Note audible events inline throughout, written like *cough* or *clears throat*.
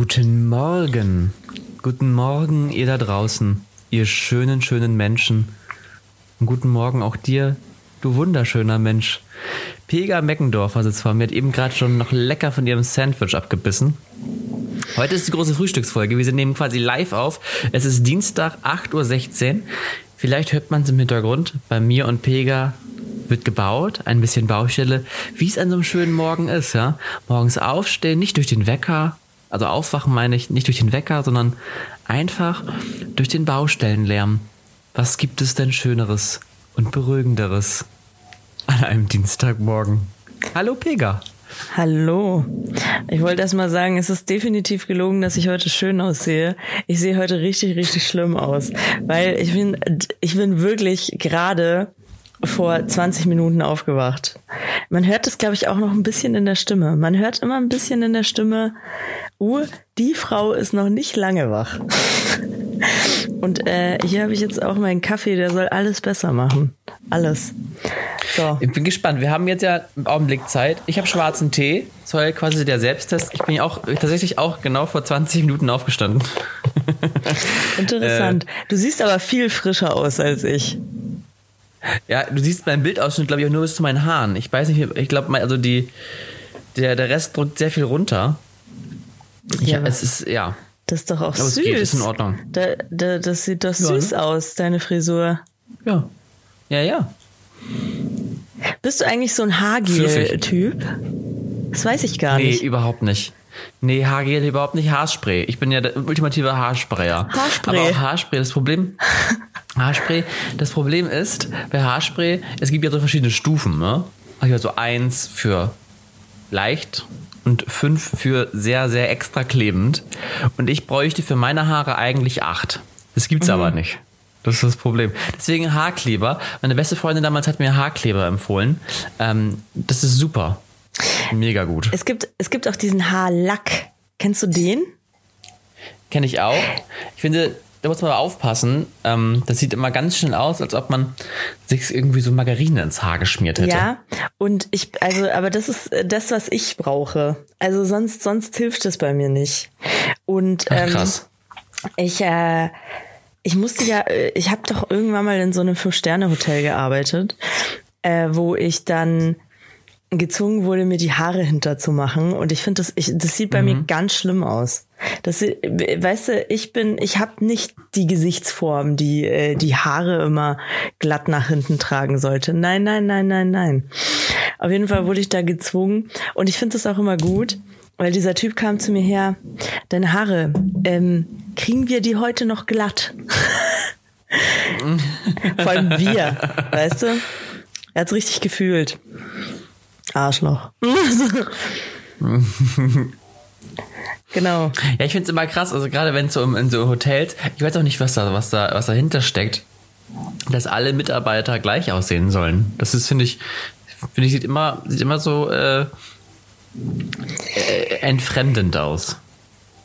Guten Morgen. Guten Morgen, ihr da draußen, ihr schönen, schönen Menschen. Und guten Morgen auch dir, du wunderschöner Mensch. Pega Meckendorfer sitzt vor mir, hat eben gerade schon noch lecker von ihrem Sandwich abgebissen. Heute ist die große Frühstücksfolge. Wir nehmen quasi live auf. Es ist Dienstag, 8.16 Uhr. Vielleicht hört man es im Hintergrund. Bei mir und Pega wird gebaut, ein bisschen Baustelle, wie es an so einem schönen Morgen ist, ja. Morgens aufstehen, nicht durch den Wecker, also aufwachen meine ich, nicht durch den Wecker, sondern einfach durch den Baustellenlärm. Was gibt es denn Schöneres und Beruhigenderes an einem Dienstagmorgen? Hallo Pega. Hallo. Ich wollte erst mal sagen, es ist definitiv gelogen, dass ich heute schön aussehe. Ich sehe heute richtig, richtig schlimm aus, weil ich bin, ich bin wirklich gerade vor 20 Minuten aufgewacht. Man hört es, glaube ich, auch noch ein bisschen in der Stimme. Man hört immer ein bisschen in der Stimme, uh, die Frau ist noch nicht lange wach. *laughs* Und äh, hier habe ich jetzt auch meinen Kaffee, der soll alles besser machen. Alles. So. Ich bin gespannt. Wir haben jetzt ja einen Augenblick Zeit. Ich habe schwarzen Tee. Soll quasi der Selbsttest. Ich bin ja auch tatsächlich auch genau vor 20 Minuten aufgestanden. *laughs* Interessant. Äh, du siehst aber viel frischer aus als ich. Ja, du siehst meinen Bildausschnitt, glaube ich, auch nur bis zu meinen Haaren. Ich weiß nicht, ich glaube, also die, der, der Rest drückt sehr viel runter. Ich, ja, es ist, ja. Das ist doch auch Aber süß. Es geht, ist in Ordnung. Da, da, das sieht doch süß ja, ne? aus, deine Frisur. Ja. Ja, ja. Bist du eigentlich so ein Haargel-Typ? Das weiß ich gar nee, nicht. Nee, überhaupt nicht. Nee, Haargel überhaupt nicht. Haarspray. Ich bin ja der ultimative Haarsprayer. Haarspray. Aber auch Haarspray. Das Problem, *laughs* Haarspray, das Problem ist, bei Haarspray, es gibt ja so verschiedene Stufen, ne? Also eins für leicht und fünf für sehr, sehr extra klebend. Und ich bräuchte für meine Haare eigentlich acht. Das gibt's mhm. aber nicht. Das ist das Problem. Deswegen Haarkleber. Meine beste Freundin damals hat mir Haarkleber empfohlen. Ähm, das ist super. Mega gut. Es gibt, es gibt auch diesen Haarlack. Kennst du den? Kenne ich auch. Ich finde, da muss man aber aufpassen. Ähm, das sieht immer ganz schön aus, als ob man sich irgendwie so Margarine ins Haar geschmiert hätte. Ja, und ich, also, aber das ist das, was ich brauche. Also sonst, sonst hilft es bei mir nicht. Und Ach, ähm, krass. ich, äh, ich musste ja, äh, ich habe doch irgendwann mal in so einem Fünf-Sterne-Hotel gearbeitet, äh, wo ich dann gezwungen wurde, mir die Haare hinterzumachen. Und ich finde, das, ich, das sieht bei mhm. mir ganz schlimm aus. Das, weißt du, ich bin, ich habe nicht die Gesichtsform, die äh, die Haare immer glatt nach hinten tragen sollte. Nein, nein, nein, nein, nein. Auf jeden Fall wurde ich da gezwungen. Und ich finde das auch immer gut, weil dieser Typ kam zu mir her, deine Haare, ähm, kriegen wir die heute noch glatt? *laughs* Vor allem wir, weißt du? Er hat's richtig gefühlt. Arschloch. *laughs* genau. Ja, ich finde es immer krass, also gerade wenn es so in so Hotels, ich weiß auch nicht, was da, was da, was dahinter steckt, dass alle Mitarbeiter gleich aussehen sollen. Das ist, finde ich, finde ich, sieht immer, sieht immer so äh, äh, entfremdend aus.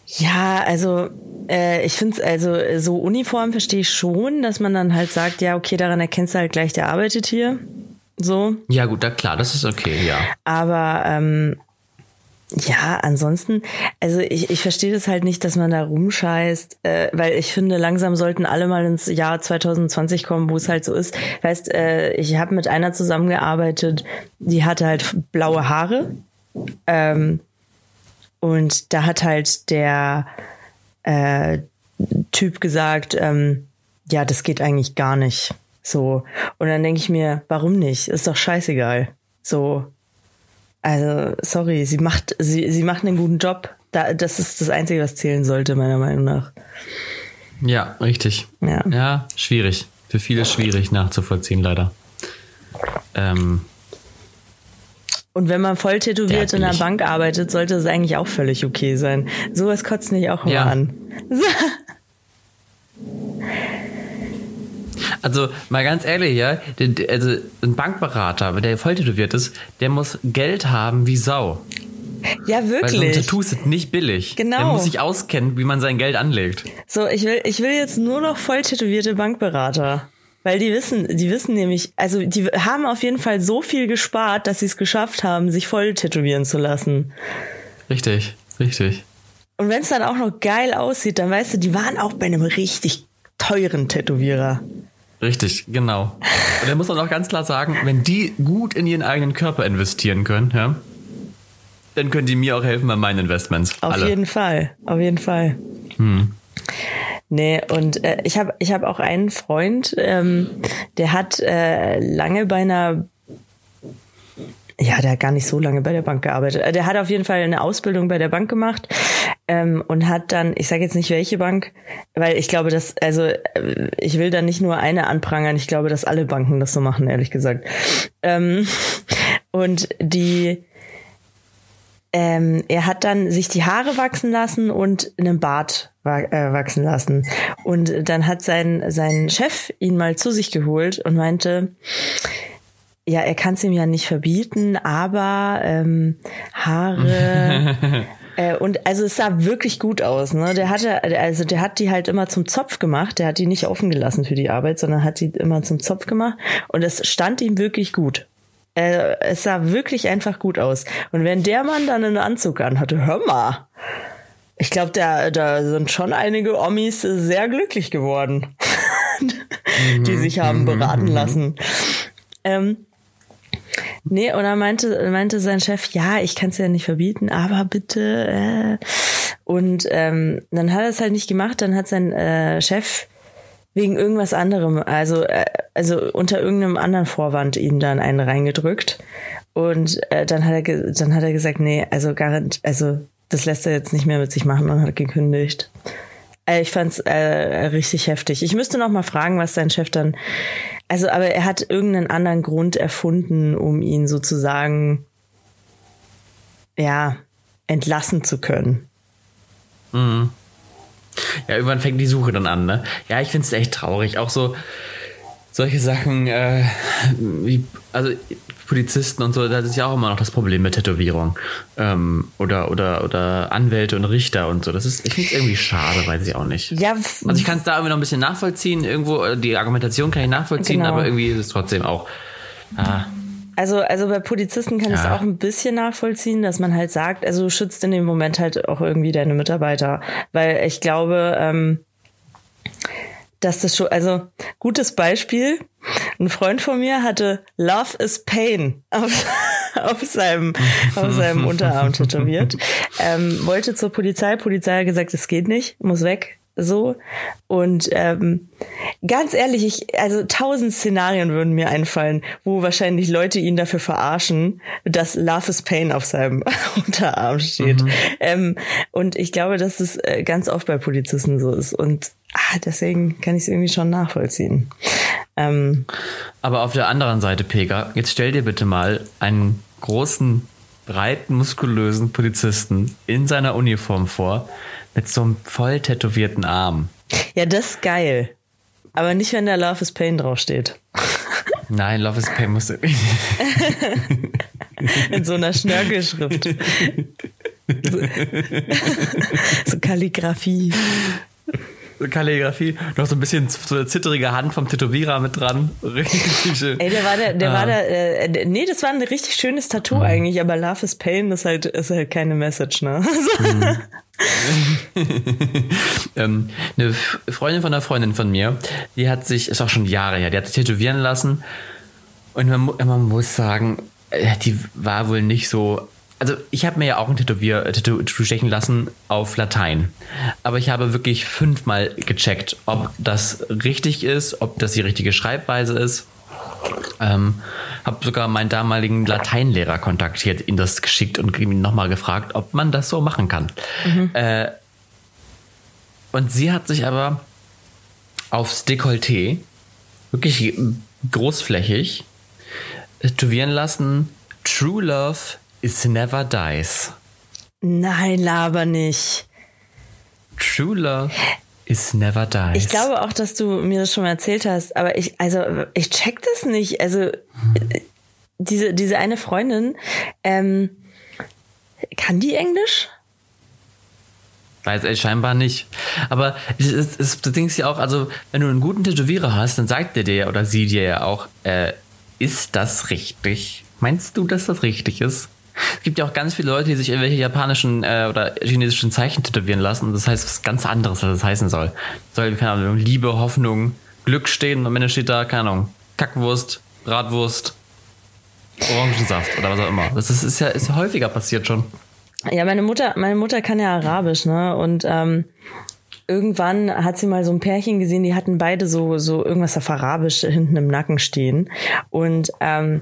Ja, also äh, ich finde es also so Uniform verstehe ich schon, dass man dann halt sagt, ja, okay, daran erkennst du halt gleich, der arbeitet hier. So. Ja, gut, da, klar, das ist okay, ja. Aber ähm, ja, ansonsten, also ich, ich verstehe das halt nicht, dass man da rumscheißt, äh, weil ich finde, langsam sollten alle mal ins Jahr 2020 kommen, wo es halt so ist. Weißt, äh, ich habe mit einer zusammengearbeitet, die hatte halt blaue Haare. Ähm, und da hat halt der äh, Typ gesagt, ähm, ja, das geht eigentlich gar nicht. So. Und dann denke ich mir, warum nicht? Ist doch scheißegal. So. Also, sorry, sie macht, sie, sie macht einen guten Job. Da, das ist das Einzige, was zählen sollte, meiner Meinung nach. Ja, richtig. Ja, ja schwierig. Für viele schwierig nachzuvollziehen, leider. Ähm, und wenn man voll tätowiert in der Bank arbeitet, sollte es eigentlich auch völlig okay sein. Sowas kotzt mich auch immer ja. an. *laughs* Also mal ganz ehrlich, ja, also ein Bankberater, der voll tätowiert ist, der muss Geld haben wie Sau. Ja, wirklich. Weil so Tattoos sind nicht billig. Genau. Der muss sich auskennen, wie man sein Geld anlegt. So, ich will, ich will jetzt nur noch voll tätowierte Bankberater. Weil die wissen, die wissen nämlich, also die haben auf jeden Fall so viel gespart, dass sie es geschafft haben, sich voll tätowieren zu lassen. Richtig, richtig. Und wenn es dann auch noch geil aussieht, dann weißt du, die waren auch bei einem richtig teuren Tätowierer. Richtig, genau. Und da muss man auch ganz klar sagen, wenn die gut in ihren eigenen Körper investieren können, ja, dann können die mir auch helfen bei meinen Investments. Auf Alle. jeden Fall, auf jeden Fall. Hm. Nee, und äh, ich habe ich hab auch einen Freund, ähm, der hat äh, lange bei einer ja, der hat gar nicht so lange bei der Bank gearbeitet. Äh, Der hat auf jeden Fall eine Ausbildung bei der Bank gemacht ähm, und hat dann, ich sage jetzt nicht welche Bank, weil ich glaube, dass, also äh, ich will da nicht nur eine anprangern, ich glaube, dass alle Banken das so machen, ehrlich gesagt. Ähm, *laughs* und die, ähm, er hat dann sich die Haare wachsen lassen und einen Bart äh, wachsen lassen. Und dann hat sein, sein Chef ihn mal zu sich geholt und meinte, ja, er kann es ihm ja nicht verbieten, aber ähm, Haare. *laughs* äh, und also es sah wirklich gut aus, ne? Der hatte, also der hat die halt immer zum Zopf gemacht. Der hat die nicht offen gelassen für die Arbeit, sondern hat die immer zum Zopf gemacht. Und es stand ihm wirklich gut. Äh, es sah wirklich einfach gut aus. Und wenn der Mann dann einen Anzug anhatte, hör mal. Ich glaube, da, da sind schon einige Omis sehr glücklich geworden, *laughs* die sich haben beraten lassen. Ähm, nee, und dann meinte, meinte sein Chef, ja, ich kann es ja nicht verbieten, aber bitte. Äh. Und ähm, dann hat er es halt nicht gemacht, dann hat sein äh, Chef wegen irgendwas anderem, also, äh, also unter irgendeinem anderen Vorwand ihn dann einen reingedrückt. Und äh, dann hat er dann hat er gesagt, nee, also garant, also das lässt er jetzt nicht mehr mit sich machen und hat gekündigt. Äh, Ich fand's äh, richtig heftig. Ich müsste noch mal fragen, was sein Chef dann. Also, aber er hat irgendeinen anderen Grund erfunden, um ihn sozusagen ja entlassen zu können. Ja, irgendwann fängt die Suche dann an, ne? Ja, ich finde es echt traurig. Auch so solche Sachen, äh, wie, also Polizisten und so, das ist ja auch immer noch das Problem mit Tätowierung. Ähm, oder, oder, oder Anwälte und Richter und so. Das ist, ich finde es irgendwie schade, weiß ich auch nicht. Ja, Also ich kann es da irgendwie noch ein bisschen nachvollziehen, irgendwo, äh, die Argumentation kann ich nachvollziehen, Genau. aber irgendwie ist es trotzdem auch. Ah, Also, also bei Polizisten kann ich es Ja. auch ein bisschen nachvollziehen, dass man halt sagt, also du schützt in dem Moment halt auch irgendwie deine Mitarbeiter. Weil ich glaube, ähm, dass das schon, also gutes Beispiel, ein Freund von mir hatte Love is Pain auf, *laughs* auf, seinem, auf seinem Unterarm tätowiert. Ähm, wollte zur Polizei, Polizei hat gesagt, es geht nicht, muss weg. So. Und ähm, ganz ehrlich, ich, also tausend Szenarien würden mir einfallen, wo wahrscheinlich Leute ihn dafür verarschen, dass Love is Pain auf seinem *laughs* Unterarm steht. Ähm, und ich glaube, dass es äh, ganz oft bei Polizisten so ist. Und ah, deswegen kann ich es irgendwie schon nachvollziehen. Ähm, Aber auf der anderen Seite, Pega, jetzt stell dir bitte mal einen großen, breiten, muskulösen Polizisten in seiner Uniform vor, mit so einem voll tätowierten Arm. ja, das ist geil. Aber nicht, wenn da Love is Pain draufsteht. *laughs* Nein, Love is Pain musst du. *laughs* In so einer Schnörkelschrift. *laughs* So, so Kalligrafie. Kalligrafie, noch so ein bisschen so eine zitterige Hand vom Tätowierer mit dran. Richtig schön. Ey, der war der, der Ah. war der, äh, nee, das war ein richtig schönes Tattoo eigentlich, aber Love is Pain ist halt, ist halt keine Message, ne? *laughs* ähm, eine Freundin von einer Freundin von mir, die hat sich, ist auch schon Jahre her, die hat sich tätowieren lassen. Und man, man muss sagen, äh, die war wohl nicht so. Also ich habe mir ja auch ein Tätowier, äh, Tattoo stechen lassen auf Latein. Aber ich habe wirklich fünfmal gecheckt, ob das richtig ist, ob das die richtige Schreibweise ist. Ähm, habe sogar meinen damaligen Lateinlehrer kontaktiert, ihn das geschickt und ihn nochmal gefragt, ob man das so machen kann. Äh, und sie hat sich aber aufs Dekolleté wirklich großflächig tätowieren lassen. True Love is never dies. Nein, laber nicht. True Love is never dies. Ich glaube auch, dass du mir das schon mal erzählt hast, aber ich, also, ich check das nicht. Also, diese, diese eine Freundin, ähm, kann die Englisch? Weiß er scheinbar nicht. Aber es ist, es, das Ding ist ja auch, also, wenn du einen guten Tätowierer hast, dann sagt der dir oder sie dir ja auch, äh, ist das richtig? Meinst du, dass das richtig ist? Es gibt ja auch ganz viele Leute, die sich irgendwelche japanischen äh, oder chinesischen Zeichen tätowieren lassen. Und das heißt was ganz anderes, als das heißen soll. Soll, keine Ahnung, Liebe, Hoffnung, Glück stehen und am Ende steht da, keine Ahnung, Kackwurst, Bratwurst, Orangensaft oder was auch immer. Das ist, ist, ja, ist häufiger passiert schon. Ja, meine Mutter, meine Mutter kann ja Arabisch, ne? Und ähm, irgendwann hat sie mal so ein Pärchen gesehen, die hatten beide so, so irgendwas auf Arabisch hinten im Nacken stehen. Und ähm,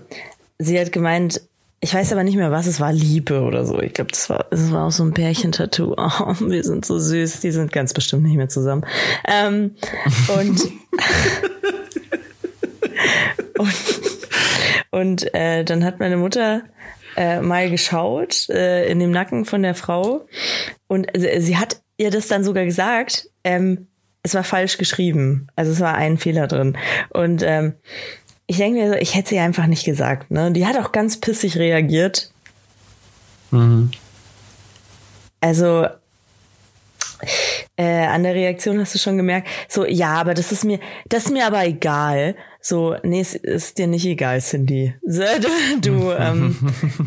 sie hat gemeint, ich weiß aber nicht mehr, was es war, Liebe oder so. Ich glaube, das war, das war auch so ein Pärchentattoo. *laughs* Oh, wir sind so süß, die sind ganz bestimmt nicht mehr zusammen. Ähm, und *laughs* und, und äh, dann hat meine Mutter äh, mal geschaut äh, in dem Nacken von der Frau und sie, sie hat ihr das dann sogar gesagt. Ähm, es war falsch geschrieben, also es war ein Fehler drin und ähm, ich denke mir so, ich hätte sie einfach nicht gesagt. Ne? Die hat auch ganz pissig reagiert. Mhm. Also äh, an der Reaktion hast du schon gemerkt, so, ja, aber das ist mir, das ist mir aber egal. So, nee, es ist dir nicht egal, Cindy. So, *laughs* du, du, ähm,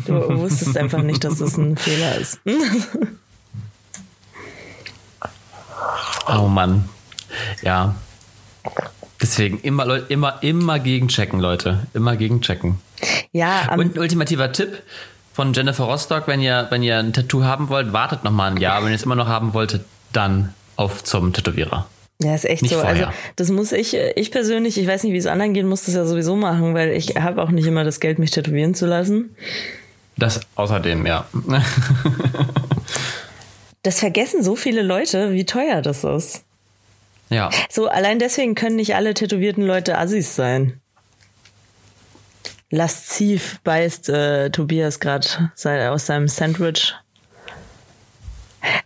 du wusstest einfach nicht, dass das ein Fehler ist. oh Mann. Ja. Deswegen immer, immer, immer gegenchecken, Leute. Immer gegenchecken. Ja. Um, Und ein ultimativer Tipp von Jennifer Rostock, wenn ihr, wenn ihr ein Tattoo haben wollt, wartet noch mal ein Jahr. Wenn ihr es immer noch haben wolltet, dann auf zum Tätowierer. Ja, ist echt Nicht so. Vorher. Also das muss ich, ich persönlich, ich weiß nicht, wie es anderen geht, muss das ja sowieso machen, weil ich habe auch nicht immer das Geld, mich tätowieren zu lassen. Das außerdem, ja. *laughs* das vergessen so viele Leute, wie teuer das ist. Ja. So, allein deswegen können nicht alle tätowierten Leute Assis sein. Lasziv beißt äh, Tobias gerade aus seinem Sandwich.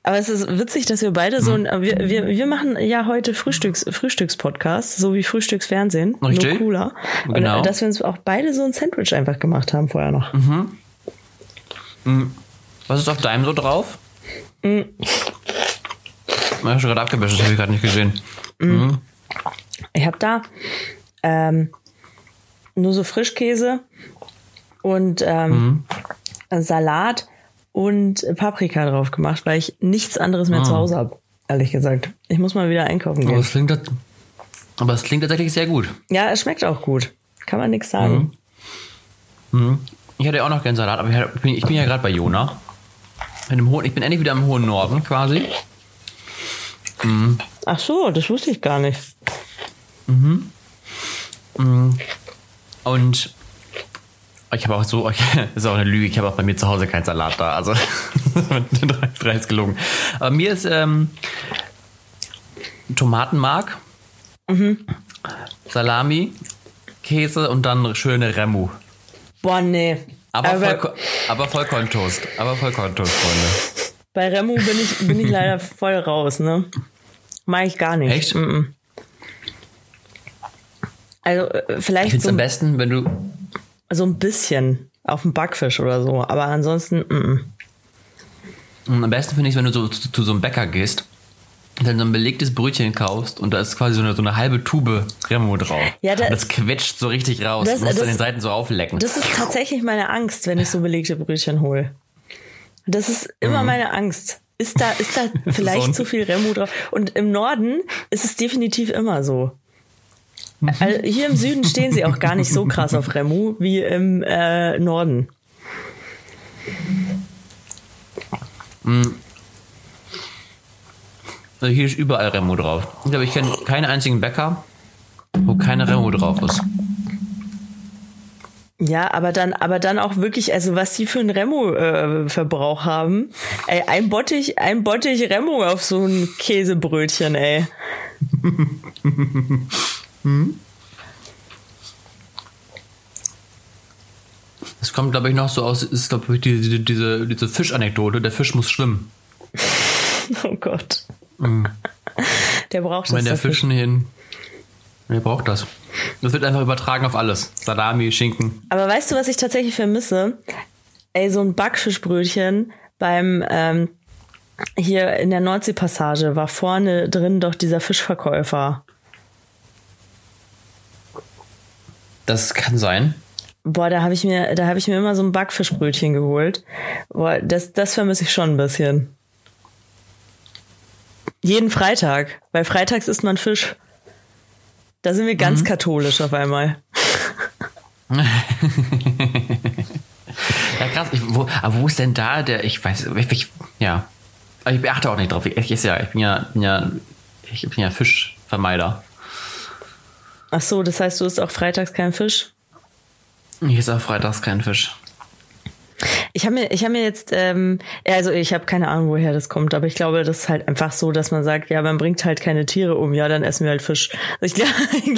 Aber es ist witzig, dass wir beide so ein, hm. wir, wir, wir machen ja heute Frühstücks, Frühstückspodcast, so wie Frühstücksfernsehen. Richtig. Nur cooler. Genau. Und, dass wir uns auch beide so ein Sandwich einfach gemacht haben vorher noch. Mhm. mhm. Was ist auf deinem so drauf? Mhm. Ich habe schon gerade abgewischt, das habe ich gerade nicht gesehen. Mhm. Ich habe da ähm, nur so Frischkäse und ähm, mhm. Salat und Paprika drauf gemacht, weil ich nichts anderes mehr ah. zu Hause habe, ehrlich gesagt. Ich muss mal wieder einkaufen gehen. Aber es klingt, aber es klingt tatsächlich sehr gut. Ja, es schmeckt auch gut. Kann man nichts sagen. Mhm. Mhm. Ich hätte auch noch gern Salat, aber ich bin, ich bin ja gerade bei Jona. ich bin endlich wieder im hohen Norden quasi. Mhm. Ach so, das wusste ich gar nicht. Mhm. mhm. Und ich habe auch so, *laughs* das ist auch eine Lüge, ich habe auch bei mir zu Hause keinen Salat da. Also, *laughs* drei ist gelogen. Aber mir ist ähm, Tomatenmark, mhm. Salami, Käse und dann schöne Remu. Boah, nee. Aber, aber, Vollkorn, aber Vollkorntoast. Aber Vollkorntoast, Freunde. Bei Remu bin ich, bin ich leider *laughs* voll raus, ne? Mag ich gar nicht. Echt? Mm -mm. Also, äh, vielleicht. Ich finde so am besten, wenn du so ein bisschen auf dem Backfisch oder so, aber ansonsten. Mm -mm. Am besten finde ich, wenn du so zu, zu, so einem Bäcker gehst, dann so ein belegtes Brötchen kaufst und da ist quasi so eine, so eine halbe Tube Remo drauf. Ja, da, das quetscht so richtig raus. Das, du musst das, an den Seiten so auflecken. Das ist tatsächlich meine Angst, wenn ich so belegte Brötchen hole. Das ist immer mhm. meine Angst. Ist da, ist da *laughs* vielleicht so zu viel Remo drauf? Und im Norden ist es definitiv immer so. Also hier im Süden stehen sie auch gar nicht so krass auf Remu wie im äh, Norden. Mhm. Also hier ist überall Remo drauf. Ich glaube, ich kenne keinen einzigen Bäcker, wo keine Remo drauf ist. Ja, aber dann, aber dann auch wirklich, also was die für einen Remo-Verbrauch äh, haben. Ey, ein Bottich, ein Bottich Remo auf so ein Käsebrötchen, ey. *laughs* Hm? Es kommt, glaube ich, noch so aus, ist, glaube ich, diese, diese, diese Fischanekdote, der Fisch muss schwimmen. *laughs* Oh Gott. Mhm. Der braucht das. Wenn der Fischen hin. Der braucht das. Das wird einfach übertragen auf alles. Salami, Schinken. Aber weißt du, was ich tatsächlich vermisse? Ey, so ein Backfischbrötchen beim ähm, hier in der Nordseepassage war vorne drin doch dieser Fischverkäufer. Das kann sein. Boah, da habe ich mir, da habe ich mir immer so ein Backfischbrötchen geholt. Boah, das, das vermisse ich schon ein bisschen. Jeden Freitag, weil freitags isst man Fisch. Da sind wir ganz mhm. katholisch auf einmal. *laughs* ja, krass. Ich, wo, aber wo ist denn da der, ich weiß, ich, ich, ja. Aber ich achte auch nicht drauf. Ich, ich, ja, ich bin ja, bin ja, ich bin ja Fischvermeider. Ach so, das heißt, du isst auch freitags keinen Fisch? Ich esse auch freitags keinen Fisch. Ich habe mir, ich habe mir jetzt, ähm, also ich habe keine Ahnung, woher das kommt, aber ich glaube, das ist halt einfach so, dass man sagt, ja, man bringt halt keine Tiere um, ja, dann essen wir halt Fisch. Ich *laughs* glaube,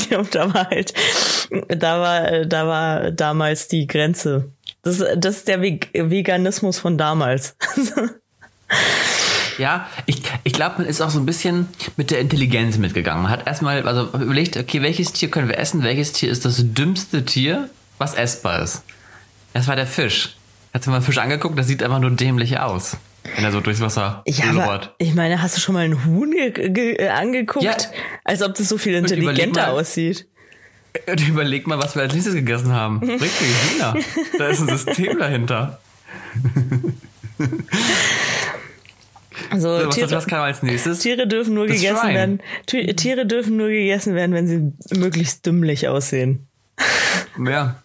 glaub, da war halt, da war, da war damals die Grenze. Das, das ist der Veganismus von damals. *laughs* Ja, ich, ich glaube, man ist auch so ein bisschen mit der Intelligenz mitgegangen. Man hat erstmal also überlegt, okay, welches Tier können wir essen? Welches Tier ist das dümmste Tier, was essbar ist? Das war der Fisch. Hast du mal einen Fisch angeguckt? Das sieht einfach nur dämlich aus. Wenn er so durchs Wasser ja, aber Ich meine, hast du schon mal einen Huhn äh, angeguckt? Ja. Als ob das so viel intelligenter mal, aussieht. Und überleg mal, was wir als nächstes gegessen haben. Richtig, Hühner. *laughs* Da ist ein System dahinter. Also so, was, Tiere, was kam als nächstes? Tiere dürfen nur das gegessen Schwein. werden. Tiere dürfen nur gegessen werden, wenn sie möglichst dümmlich aussehen. Ja.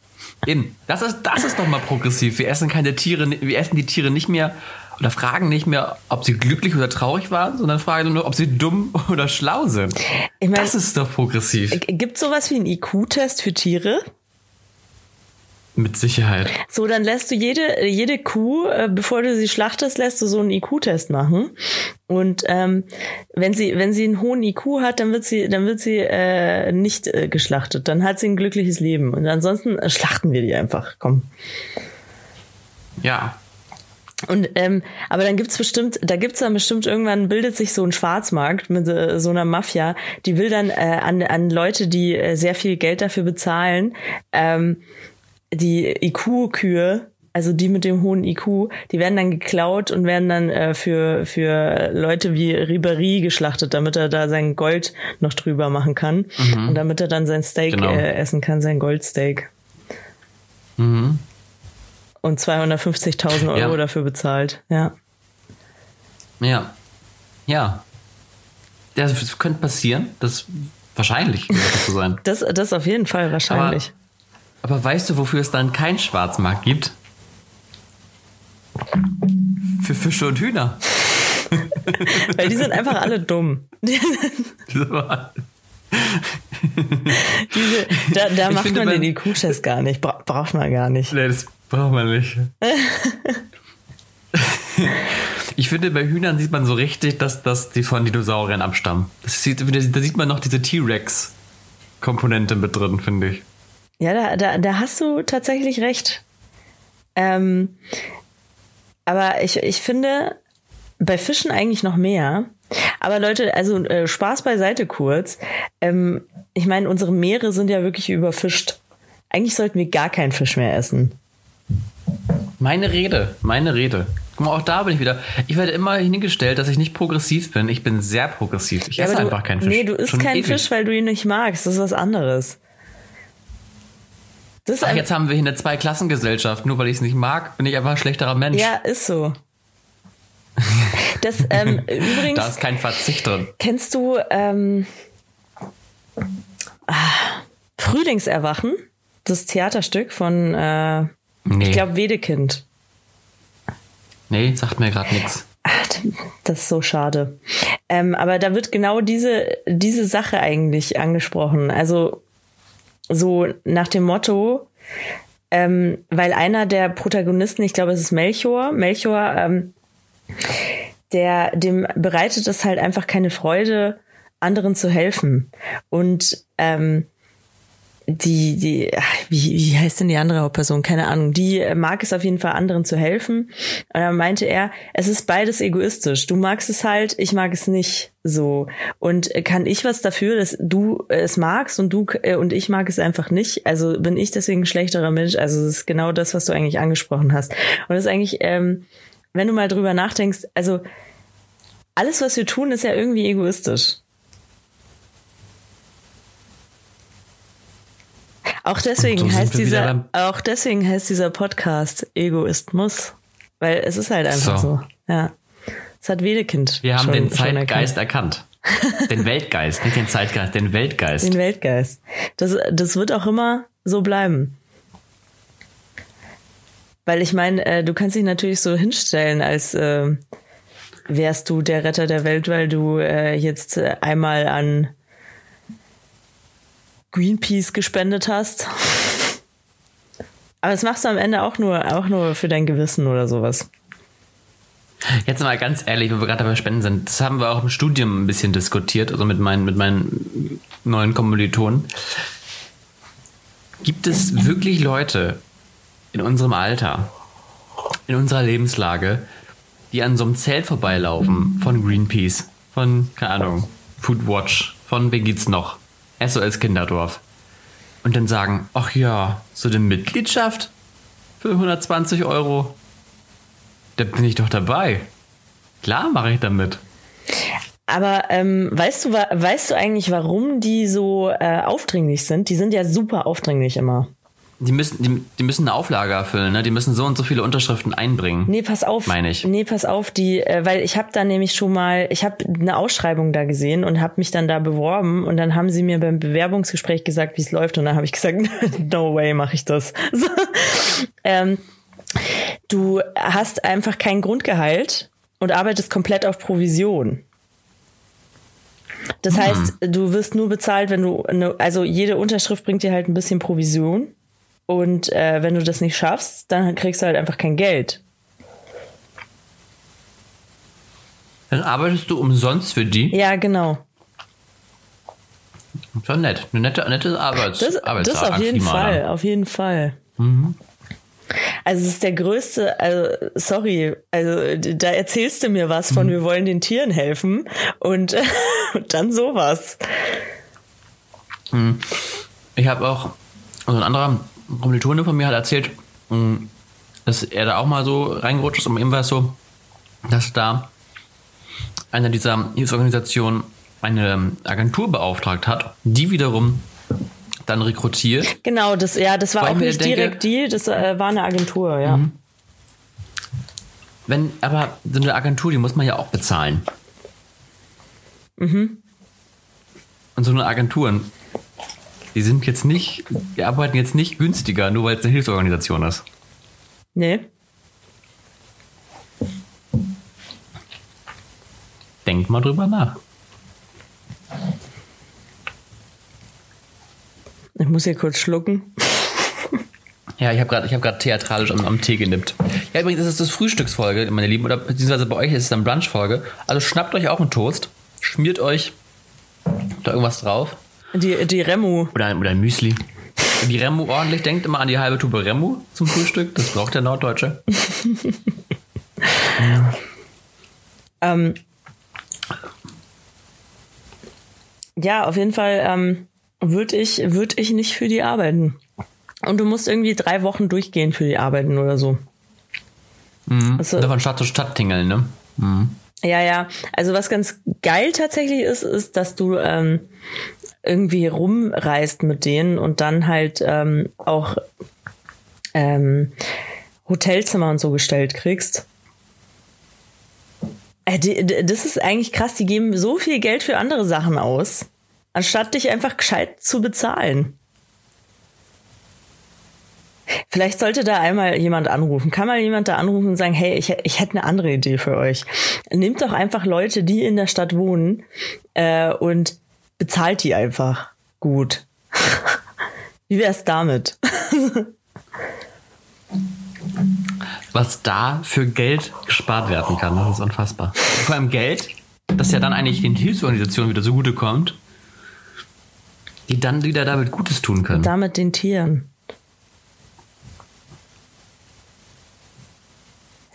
Eben. Das ist, das ist doch mal progressiv. Wir essen keine Tiere, wir essen die Tiere nicht mehr oder fragen nicht mehr, ob sie glücklich oder traurig waren, sondern fragen nur, ob sie dumm *laughs* oder schlau sind. Ich mein, das ist doch progressiv. Gibt es sowas wie einen IQ-Test für Tiere? Mit Sicherheit. So, dann lässt du jede, jede Kuh, äh, bevor du sie schlachtest, lässt du so einen IQ-Test machen. Und ähm, wenn sie, wenn sie einen hohen IQ hat, dann wird sie, dann wird sie äh, nicht äh, geschlachtet. Dann hat sie ein glückliches Leben. Und ansonsten äh, schlachten wir die einfach. Komm. Ja. Und ähm, aber dann gibt's bestimmt, da gibt's dann bestimmt irgendwann bildet sich so ein Schwarzmarkt mit äh, so einer Mafia, die will dann äh, an an Leute, die äh, sehr viel Geld dafür bezahlen, ähm, die IQ-Kühe, also die mit dem hohen IQ, die werden dann geklaut und werden dann äh, für, für Leute wie Ribéry geschlachtet, damit er da sein Gold noch drüber machen kann. Mhm. Und damit er dann sein Steak genau. äh, essen kann, sein Goldsteak. Mhm. Und 250.000 Euro ja. dafür bezahlt, ja. Ja. Ja. Das könnte passieren. Das wahrscheinlich so sein. Das, das auf jeden Fall wahrscheinlich. Aber aber weißt du, wofür es dann keinen Schwarzmarkt gibt? Für Fische und Hühner. *laughs* Weil die sind einfach alle dumm. *laughs* Diese, da da macht finde, man den IQ-Test gar nicht. Bra braucht man gar nicht. Nee, das braucht man nicht. *laughs* ich finde, bei Hühnern sieht man so richtig, dass, dass die von Dinosauriern abstammen. Sieht, da sieht man noch diese T-Rex-Komponente mit drin, finde ich. Ja, da, da, da hast du tatsächlich recht. Ähm, aber ich, ich finde bei Fischen eigentlich noch mehr. Aber Leute, also äh, Spaß beiseite kurz. Ähm, ich meine, unsere Meere sind ja wirklich überfischt. Eigentlich sollten wir gar keinen Fisch mehr essen. Meine Rede, meine Rede. Guck mal, auch da bin ich wieder. Ich werde immer hingestellt, dass ich nicht progressiv bin. Ich bin sehr progressiv. Ich ja, esse du, einfach keinen Fisch. Nee, du isst keinen Fisch, weil du ihn nicht magst. Das ist was anderes. Das Ach, jetzt haben wir hier eine Zweiklassengesellschaft. Nur weil ich es nicht mag, bin ich einfach ein schlechterer Mensch. Ja, ist so. Das *laughs* ähm, übrigens. Da ist kein Verzicht drin. Kennst du ähm, ah, Frühlingserwachen? Das Theaterstück von, äh, nee. ich glaube, Wedekind. Nee, sagt mir gerade nichts. Das ist so schade. Ähm, aber da wird genau diese, diese Sache eigentlich angesprochen. Also so nach dem Motto, ähm, weil einer der Protagonisten, ich glaube, es ist Melchior, Melchior, ähm, der, dem bereitet es halt einfach keine Freude, anderen zu helfen. Und ähm, die, die, wie, wie heißt denn die andere Hauptperson? Keine Ahnung. Die mag es auf jeden Fall, anderen zu helfen. Und dann meinte er, es ist beides egoistisch. Du magst es halt, ich mag es nicht so. Und kann ich was dafür, dass du es magst und du äh, und ich mag es einfach nicht? Also bin ich deswegen ein schlechterer Mensch? Also es ist genau das, was du eigentlich angesprochen hast. Und das ist eigentlich, ähm, wenn du mal drüber nachdenkst, also alles, was wir tun, ist ja irgendwie egoistisch. Auch deswegen so heißt dieser, auch deswegen heißt dieser Podcast Egoismus. Weil es ist halt einfach so. So. Ja. Das hat Wedekind. Wir haben schon, den Zeitgeist erkannt. Den *laughs* Weltgeist, nicht den Zeitgeist, den Weltgeist. Den Weltgeist. Das, das wird auch immer so bleiben. Weil ich meine, äh, du kannst dich natürlich so hinstellen, als äh, wärst du der Retter der Welt, weil du äh, jetzt äh, einmal an Greenpeace gespendet hast. Aber das machst du am Ende auch nur, auch nur für dein Gewissen oder sowas. Jetzt mal ganz ehrlich, wo wir gerade dabei Spenden sind, das haben wir auch im Studium ein bisschen diskutiert, also mit meinen, mit meinen neuen Kommilitonen. Gibt es wirklich Leute in unserem Alter, in unserer Lebenslage, die an so einem Zelt vorbeilaufen von Greenpeace, von, keine Ahnung, Foodwatch, von wer geht's noch? SOS Kinderdorf. Und dann sagen, ach ja, so eine Mitgliedschaft für 120 Euro, da bin ich doch dabei. Klar mache ich damit. Aber ähm, weißt du, weißt du eigentlich, warum die so äh, aufdringlich sind? Die sind ja super aufdringlich immer. Die müssen, die, die müssen eine Auflage erfüllen, ne? Die müssen so und so viele Unterschriften einbringen. Nee, pass auf. Meine ich. Nee, pass auf, die, äh, weil ich habe da nämlich schon mal, ich habe eine Ausschreibung da gesehen und habe mich dann da beworben und dann haben sie mir beim Bewerbungsgespräch gesagt, wie es läuft und dann habe ich gesagt, *laughs* no way mache ich das. *laughs* So. Ähm, du hast einfach kein Grundgehalt und arbeitest komplett auf Provision. Das heißt, du wirst nur bezahlt, wenn du, eine, also jede Unterschrift bringt dir halt ein bisschen Provision. Und äh, wenn du das nicht schaffst, dann kriegst du halt einfach kein Geld. Dann arbeitest du umsonst für die. Ja, genau. Schon nett. Eine nette, nette Arbeits Das, das auf jeden Fall, da. auf jeden Fall. Also es ist der größte, also sorry, also da erzählst du mir was von, wir wollen den Tieren helfen und, *laughs* und dann sowas. Ich habe auch, also ein anderer Kommilitone von mir hat erzählt, mh, dass er da auch mal so reingerutscht ist und ihm war es so, dass da einer dieser Hilfsorganisationen eine Agentur beauftragt hat, die wiederum dann rekrutiert. Genau, das, ja, das war Weil auch nicht denke- direkt die, das äh, war eine Agentur, ja. Wenn, aber so eine Agentur, die muss man ja auch bezahlen. Und so eine Agentur, die sind jetzt nicht, die arbeiten jetzt nicht günstiger, nur weil es eine Hilfsorganisation ist. Nee. Denkt mal drüber nach. Ich muss hier kurz schlucken. Ja, ich habe gerade hab grad theatralisch am, am Tee genippt. Ja, übrigens, das ist das Frühstücksfolge, meine Lieben, oder beziehungsweise bei euch ist es dann Brunchfolge. Also schnappt euch auch einen Toast, schmiert euch da irgendwas drauf Die, die Remu. oder, ein- oder ein Müsli. Die Remu ordentlich, denkt immer an die halbe Tube Remu zum Frühstück. Das braucht der Norddeutsche. *laughs* Ähm, ja, auf jeden Fall ähm, würde ich, würd ich nicht für die arbeiten. Und du musst irgendwie drei Wochen durchgehen für die arbeiten oder so. Also, Oder von Stadt zu Stadt tingeln, ne? ja, ja. Also was ganz geil tatsächlich ist, ist, dass du ähm, irgendwie rumreist mit denen und dann halt ähm, auch ähm, Hotelzimmer und so gestellt kriegst. Äh, Das ist eigentlich krass. Die geben so viel Geld für andere Sachen aus, anstatt dich einfach gescheit zu bezahlen. Vielleicht sollte da einmal jemand anrufen. Kann mal jemand da anrufen und sagen, hey, ich, ich hätte eine andere Idee für euch. Nehmt doch einfach Leute, die in der Stadt wohnen äh, und bezahlt die einfach gut. *laughs* Wie wär's damit? Was da für Geld gespart werden kann, das ist unfassbar. Vor allem Geld, das ja dann eigentlich den Hilfsorganisationen wieder zugutekommt, die dann wieder damit Gutes tun können. Damit den Tieren.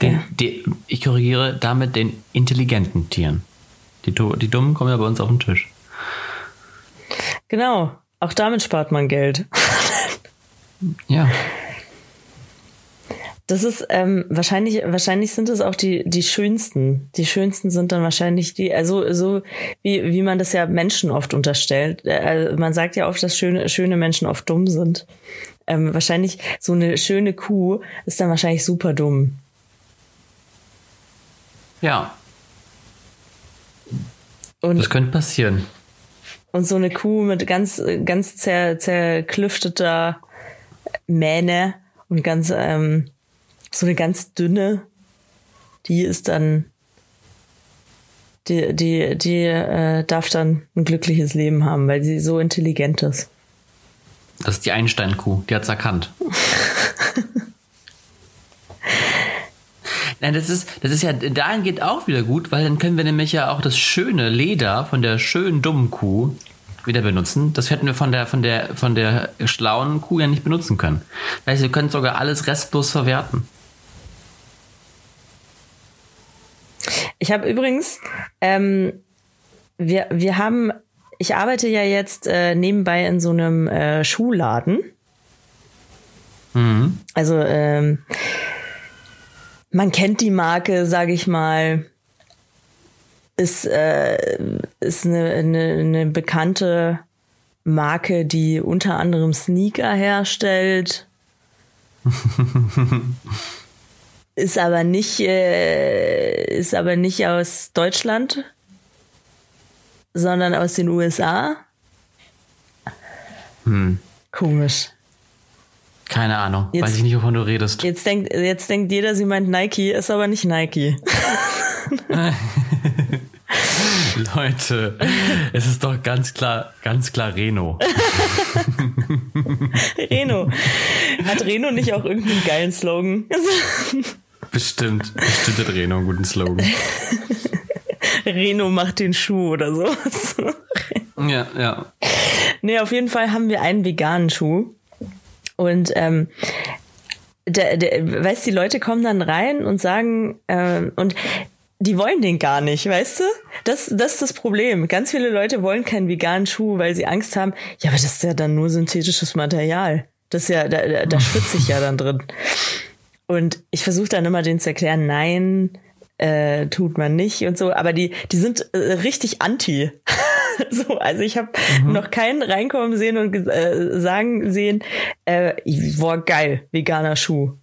Den, Ja. die, ich korrigiere damit den intelligenten Tieren. Die, die Dummen kommen ja bei uns auf den Tisch. Genau. Auch damit spart man Geld. *laughs* Ja. Das ist ähm, wahrscheinlich, wahrscheinlich sind es auch die, die schönsten. Die schönsten sind dann wahrscheinlich die, also so wie, wie man das ja Menschen oft unterstellt. Äh, man sagt ja oft, dass schöne, schöne Menschen oft dumm sind. Ähm, wahrscheinlich so eine schöne Kuh ist dann wahrscheinlich super dumm. Ja. Und, das könnte passieren. Und so eine Kuh mit ganz, ganz zer, zerklüfteter Mähne und ganz, ähm, so eine ganz dünne, die ist dann, die, die, die äh, darf dann ein glückliches Leben haben, weil sie so intelligent ist. Das ist die Einstein-Kuh, die hat's erkannt. *laughs* Nein, das ist, das ist ja, dahin geht auch wieder gut, weil dann können wir nämlich ja auch das schöne Leder von der schönen dummen Kuh wieder benutzen. Das hätten wir von der, von der, von der schlauen Kuh ja nicht benutzen können. Das heißt, wir können sogar alles restlos verwerten. Ich habe übrigens, ähm, wir, wir haben, ich arbeite ja jetzt äh, nebenbei in so einem äh, Schuhladen. Mhm. Also ähm, man kennt die Marke, sage ich mal, ist, äh, ist eine, eine, eine bekannte Marke, die unter anderem Sneaker herstellt. *laughs* ist aber nicht, äh, ist aber nicht aus Deutschland, sondern aus den USA. Hm. Komisch. Keine Ahnung. Jetzt, Weiß ich nicht, wovon du redest. Jetzt denkt, jetzt denkt jeder, sie meint Nike, ist aber nicht Nike. *laughs* Leute, es ist doch ganz klar, ganz klar Reno. *laughs* Reno. Hat Reno nicht auch irgendeinen geilen Slogan? Bestimmt. Bestimmt hat Reno einen guten Slogan. *laughs* Reno macht den Schuh oder so. ja, ja. Nee, auf jeden Fall haben wir einen veganen Schuh. Und ähm, der, der, weißt die Leute kommen dann rein und sagen, äh, und die wollen den gar nicht, weißt du? Das, das ist das Problem. Ganz viele Leute wollen keinen veganen Schuh, weil sie Angst haben, ja, aber das ist ja dann nur synthetisches Material. Das ist ja, da, da, da schwitze ich ja dann drin. Und ich versuche dann immer denen zu erklären, nein, äh, tut man nicht und so, aber die, die sind äh, richtig anti. *laughs* so, also ich habe mhm. noch keinen reinkommen sehen und äh, sagen sehen, äh, boah, geil, veganer Schuh.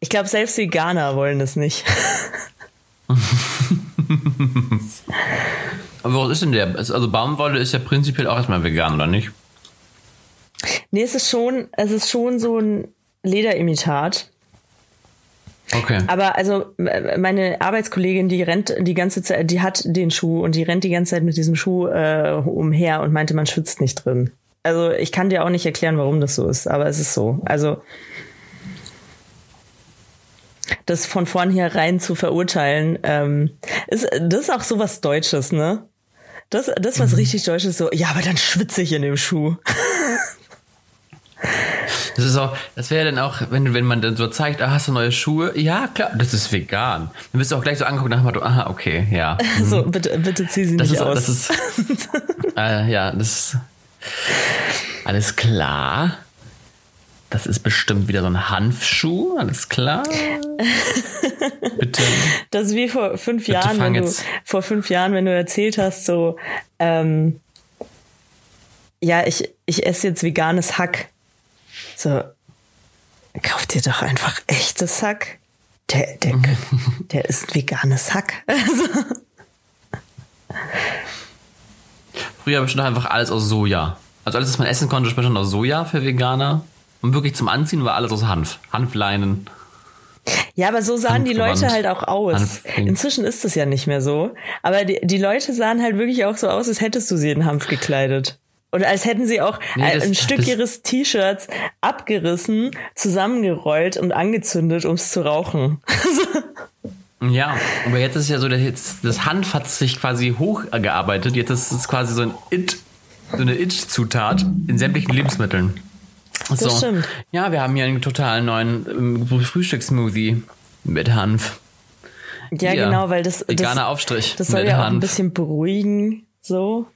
Ich glaube, selbst Veganer wollen das nicht. *laughs* Aber was ist denn der? Also Baumwolle ist ja prinzipiell auch erstmal vegan, oder nicht? Nee, es ist schon, es ist schon so ein Lederimitat. Okay. Aber also meine Arbeitskollegin, die rennt die ganze Zeit, die hat den Schuh und die rennt die ganze Zeit mit diesem Schuh äh, umher und meinte, man schwitzt nicht drin. Also ich kann dir auch nicht erklären, warum das so ist, aber es ist so. Also das von vornherein zu verurteilen, ähm, ist das ist auch so was Deutsches, ne? Das, das was mhm. richtig Deutsches so, ja, aber dann schwitze ich in dem Schuh. *laughs* Das ist auch, das wäre dann auch, wenn, wenn man dann so zeigt, ah, hast du neue Schuhe? Ja, klar, das ist vegan. Dann wirst du auch gleich so angucken nach dem Motto, aha, okay, ja. *laughs* Mhm. So, bitte, bitte zieh sie das nicht ist, aus. Das ist, *laughs* äh, ja, das ist alles klar. Das ist bestimmt wieder so ein Hanfschuh, alles klar. *laughs* Bitte. Das ist wie vor fünf Jahren, wenn du, vor fünf Jahren, wenn du erzählt hast, so, ähm, ja, ich, ich esse jetzt veganes Hack. So, kauf dir doch einfach echtes Hack. Der, der, *laughs* der ist ein veganes Hack. *laughs* Früher bestimmt einfach alles aus Soja. Also alles, was man essen konnte, bestimmt aus Soja für Veganer. Und wirklich zum Anziehen war alles aus Hanf. Hanfleinen. Ja, aber so sahen die Leute halt auch aus. Inzwischen ist es ja nicht mehr so. Aber die, die Leute sahen halt wirklich auch so aus, als hättest du sie in Hanf gekleidet. Und als hätten sie auch nee, das, ein Stück ihres T-Shirts abgerissen, zusammengerollt und angezündet, um es zu rauchen. *laughs* ja, aber jetzt ist ja so, dass jetzt, das Hanf hat sich quasi hochgearbeitet. Jetzt ist es quasi so ein It, so eine It-Zutat in sämtlichen Lebensmitteln. Das so. stimmt. Ja, wir haben hier einen total neuen ähm, Frühstückssmoothie mit Hanf. Ja, hier, genau, weil das. Veganer das, Aufstrich. Das soll ja Hanf. auch ein bisschen beruhigen, so.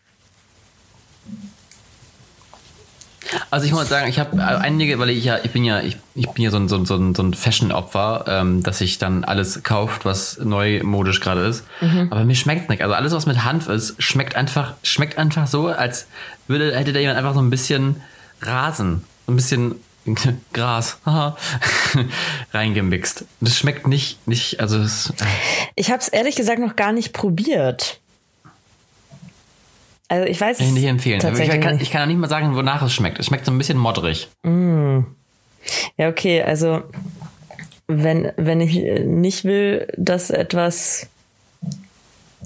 Also ich muss sagen, ich habe einige, weil ich ja, ich bin ja, ich, ich bin ja so ein, so ein, so ein, Fashion-Opfer, ähm, dass ich dann alles kauft, was neumodisch gerade ist. Mhm. Aber mir schmeckt nicht. Also alles, was mit Hanf ist, schmeckt einfach, schmeckt einfach so, als würde, hätte da jemand einfach so ein bisschen Rasen, ein bisschen *laughs* Gras *laughs* reingemixt. Das schmeckt nicht, nicht, also es, äh. Ich habe es ehrlich gesagt noch gar nicht probiert. Also ich weiß kann ich nicht empfehlen. Ich kann, ich kann auch nicht mal sagen, wonach es schmeckt. Es schmeckt so ein bisschen modrig. Mm. Ja, okay, also wenn, wenn ich nicht will, dass etwas,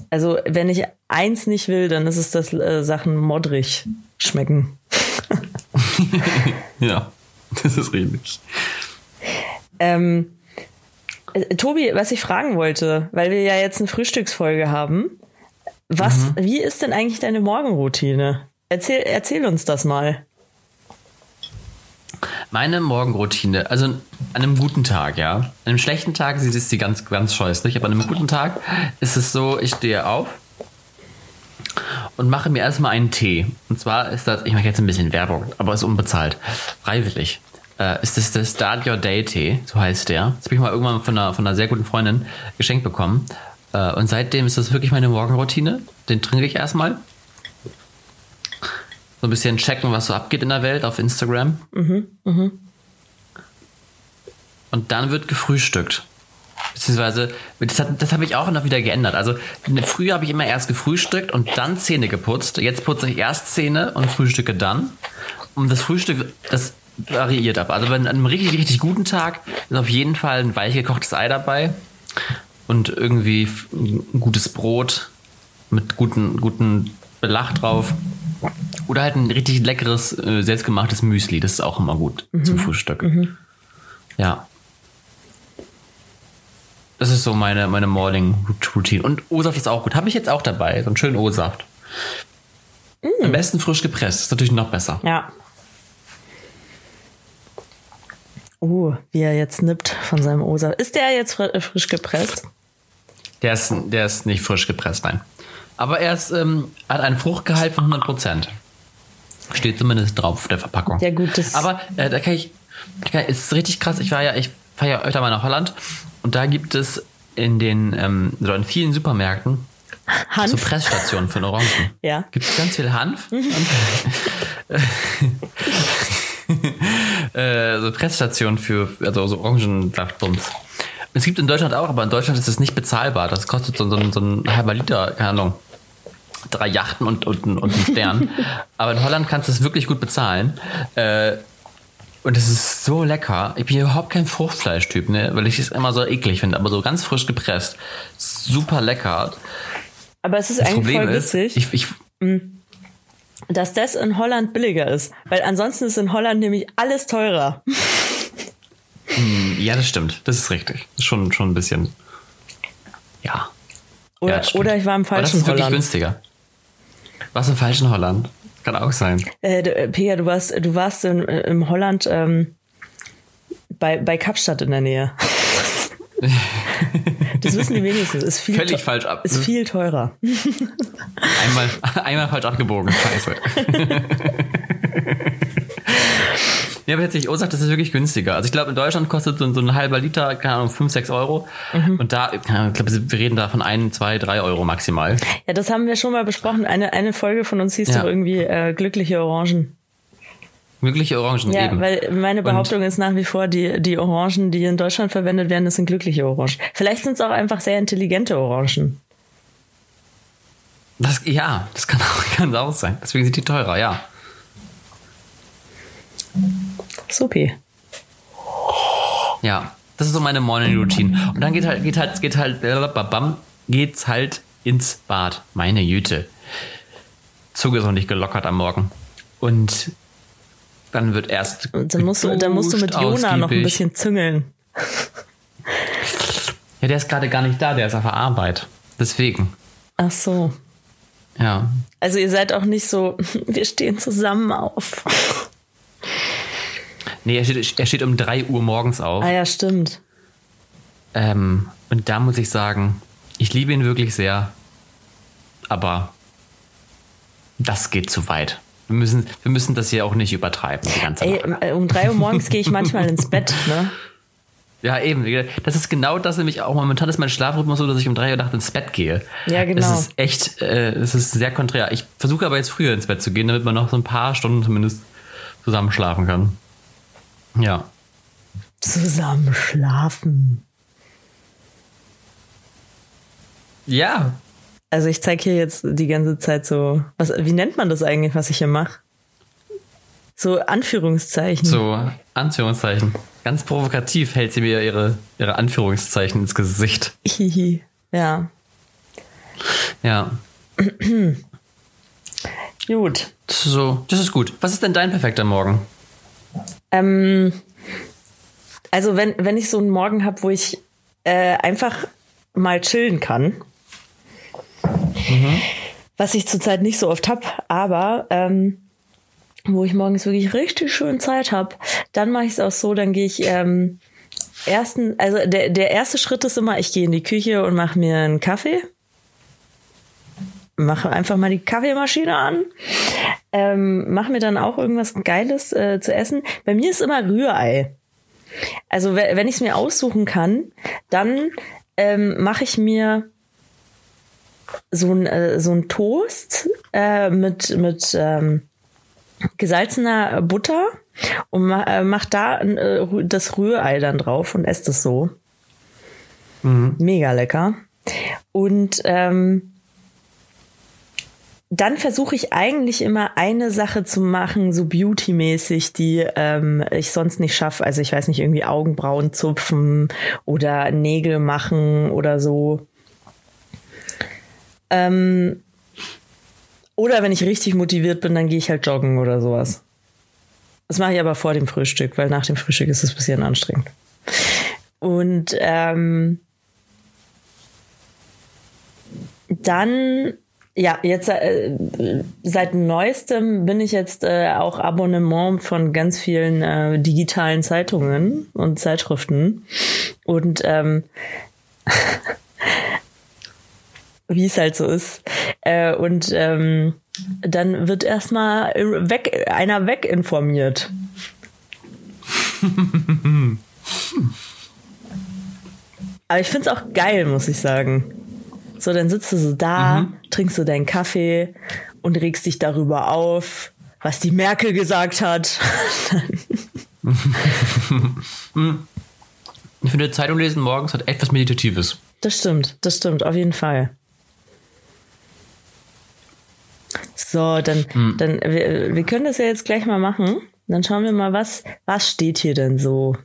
also wenn ich eins nicht will, dann ist es, dass äh, Sachen modrig schmecken. *laughs* ja, das ist richtig. Ähm, äh, Tobi, was ich fragen wollte, weil wir ja jetzt eine Frühstücksfolge haben, was, mhm. wie ist denn eigentlich deine Morgenroutine? Erzähl, erzähl uns das mal. Meine Morgenroutine, also an einem guten Tag, ja. An einem schlechten Tag sieht es die ganz, ganz scheußlich, aber an einem guten Tag ist es so, ich stehe auf und mache mir erstmal einen Tee. Und zwar ist das, ich mache jetzt ein bisschen Werbung, aber ist unbezahlt, freiwillig. Äh, ist das der Start Your Day Tee, so heißt der. Das habe ich mal irgendwann von einer, von einer sehr guten Freundin geschenkt bekommen. Äh, und seitdem ist das wirklich meine Morgenroutine. Den trinke ich erstmal. So ein bisschen checken, was so abgeht in der Welt auf Instagram. Mhm, mh. Und dann wird gefrühstückt. Beziehungsweise, das, das habe ich auch noch wieder geändert. Also früher habe ich immer erst gefrühstückt und dann Zähne geputzt. Jetzt putze ich erst Zähne und frühstücke dann. Und das Frühstück, das variiert ab. Also bei einem richtig, richtig guten Tag ist auf jeden Fall ein weich gekochtes Ei dabei und irgendwie ein gutes Brot mit guten, guten Belach drauf. Oder halt ein richtig leckeres, äh, selbstgemachtes Müsli. Das ist auch immer gut mhm. zum Frühstück. Mhm. Ja. Das ist so meine, meine Morning Routine. Und O-Saft ist auch gut. Habe ich jetzt auch dabei. So einen schönen O-Saft. Mm. Am besten frisch gepresst. Ist natürlich noch besser. Ja. Oh, wie er jetzt nippt von seinem O-Saft. Ist der jetzt frisch gepresst? Der ist, der ist nicht frisch gepresst, nein. Aber er ist, ähm, hat einen Fruchtgehalt von 100 Prozent. Steht zumindest drauf auf der Verpackung. Ja, gut. Das Aber äh, da kann ich, kann, ist richtig krass. Ich war ja, ich fahre ja öfter mal nach Holland und da gibt es in den, ähm, so in vielen Supermärkten Hanf. so Pressstationen für Orangen. *laughs* Ja. Gibt es ganz viel Hanf. und, *laughs* äh, so Pressstationen für also so Orangensaftbums. Es gibt in Deutschland auch, aber in Deutschland ist es nicht bezahlbar. Das kostet so, so, so ein halber Liter, keine Ahnung, drei Yachten und, und, und einen Stern. *laughs* aber in Holland kannst du es wirklich gut bezahlen. Äh, und es ist so lecker. Ich bin überhaupt kein Fruchtfleischtyp, ne? weil ich es immer so eklig finde, aber so ganz frisch gepresst. Super lecker. Aber es ist das eigentlich Problem voll witzig. Ist, ich, ich, mm, dass das in Holland billiger ist. Weil ansonsten ist in Holland nämlich alles teurer. Hm, ja, das stimmt. Das ist richtig. Schon, schon ein bisschen. Ja. Oder, ja, oder ich war im falschen Holland. Das ist wirklich Holland. günstiger. Was im falschen Holland? Kann auch sein. Äh, äh, Pega, du warst, du warst in, äh, im Holland ähm, bei, bei Kapstadt in der Nähe. *laughs* das wissen die wenigsten. Ist viel Völlig falsch ab. Ist viel teurer. Einmal, einmal falsch abgebogen. Scheiße. *laughs* Ja, aber tatsächlich, Ursache, das ist wirklich günstiger. Also ich glaube, in Deutschland kostet so, so ein halber Liter, keine Ahnung, 5, 6 Euro. Mhm. Und da, ich glaube, wir reden da von 1, 2, 3 Euro maximal. Ja, das haben wir schon mal besprochen. Eine, eine Folge von uns hieß ja. doch irgendwie äh, Glückliche Orangen. Glückliche Orangen, ja, eben. weil meine Behauptung und ist nach wie vor, die, die Orangen, die in Deutschland verwendet werden, das sind glückliche Orangen. Vielleicht sind es auch einfach sehr intelligente Orangen. Das, ja, das kann auch, *laughs* kann auch sein. Deswegen sind die teurer, ja. Supi. Ja, das ist so meine Morning Routine. Und dann geht halt, geht halt, geht halt, bam, geht's halt ins Bad. Meine Jüte. Zunge ist noch nicht gelockert am Morgen. Und dann wird erst. Dann musst du, dann musst du mit Jona ausgiebig. noch ein bisschen züngeln. Ja, der ist gerade gar nicht da, der ist auf der Arbeit. Deswegen. Ach so. Ja. Also ihr seid auch nicht so, *laughs* wir stehen zusammen auf. Nee, er steht, er steht um 3 Uhr morgens auf. Ah ja, stimmt. Ähm, und da muss ich sagen, ich liebe ihn wirklich sehr, aber das geht zu weit. Wir müssen, wir müssen das hier auch nicht übertreiben, die ganze Ey, Nacht. äh, um drei Uhr morgens gehe ich manchmal ins Bett, ne? Ja, eben. Das ist genau das nämlich auch. Momentan ist mein Schlafrhythmus so, dass ich um drei Uhr nachts ins Bett gehe. Ja, genau. Es ist echt, äh, es ist sehr konträr. Ich versuche aber jetzt früher ins Bett zu gehen, damit man noch so ein paar Stunden zumindest zusammen schlafen kann. Ja. Zusammen schlafen. Ja. Also ich zeige hier jetzt die ganze Zeit so, was, wie nennt man das eigentlich, was ich hier mache? So Anführungszeichen. So, Anführungszeichen. Ganz provokativ hält sie mir ihre, ihre Anführungszeichen ins Gesicht. Hihi. ja. Ja. *clears throat* Gut. So, das ist gut. Was ist denn dein perfekter Morgen? Ähm, also wenn, wenn ich so einen Morgen habe, wo ich äh, einfach mal chillen kann, was ich zurzeit nicht so oft habe, aber ähm, wo ich morgens wirklich richtig schön Zeit habe, dann mache ich es auch so, dann gehe ich ähm, ersten, also der, der erste Schritt ist immer, ich gehe in die Küche und mache mir einen Kaffee. Mache einfach mal die Kaffeemaschine an. Ähm, mache mir dann auch irgendwas Geiles äh, zu essen. Bei mir ist immer Rührei. Also we- wenn ich es mir aussuchen kann, dann ähm, mache ich mir so ein, äh, so ein Toast äh, mit, mit ähm, gesalzener Butter und ma äh, mach da äh, das Rührei dann drauf und esse das so. Mega lecker. Und ähm, dann versuche ich eigentlich immer eine Sache zu machen, so beauty-mäßig, die ähm, ich sonst nicht schaffe. Also ich weiß nicht, irgendwie Augenbrauen zupfen oder Nägel machen oder so. Ähm, oder wenn ich richtig motiviert bin, dann gehe ich halt joggen oder sowas. Das mache ich aber vor dem Frühstück, weil nach dem Frühstück ist es ein bisschen anstrengend. Und ähm, dann, ja, jetzt äh, seit neuestem bin ich jetzt äh, auch Abonnement von ganz vielen äh, digitalen Zeitungen und Zeitschriften. Und ähm, *laughs* wie es halt so ist. Äh, und ähm, dann wird erstmal weg, einer weginformiert. *laughs* Aber ich finde es auch geil, muss ich sagen. So, dann sitzt du so da, trinkst du deinen Kaffee und regst dich darüber auf, was die Merkel gesagt hat. *laughs* Ich finde, Zeitung lesen morgens hat etwas Meditatives. Das stimmt, das stimmt, auf jeden Fall. So, dann, dann wir, wir können das ja jetzt gleich mal machen. Dann schauen wir mal, was, was steht hier denn so?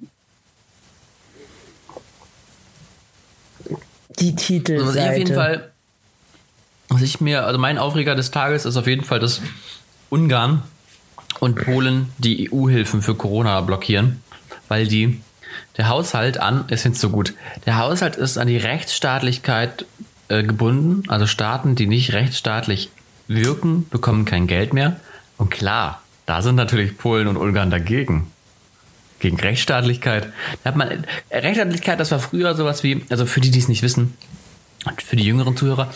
Die Titelseite. Also was ich auf jeden Fall, was ich mir, also mein Aufreger des Tages ist auf jeden Fall, dass Ungarn und Polen die EU-Hilfen für Corona blockieren, weil die der Haushalt an, ist jetzt so gut, der Haushalt ist an die Rechtsstaatlichkeit äh, gebunden, also Staaten, die nicht rechtsstaatlich wirken, bekommen kein Geld mehr. Und klar, da sind natürlich Polen und Ungarn dagegen gegen Rechtsstaatlichkeit. Da hat man Rechtsstaatlichkeit, das war früher sowas wie, also für die, die es nicht wissen, für die jüngeren Zuhörer,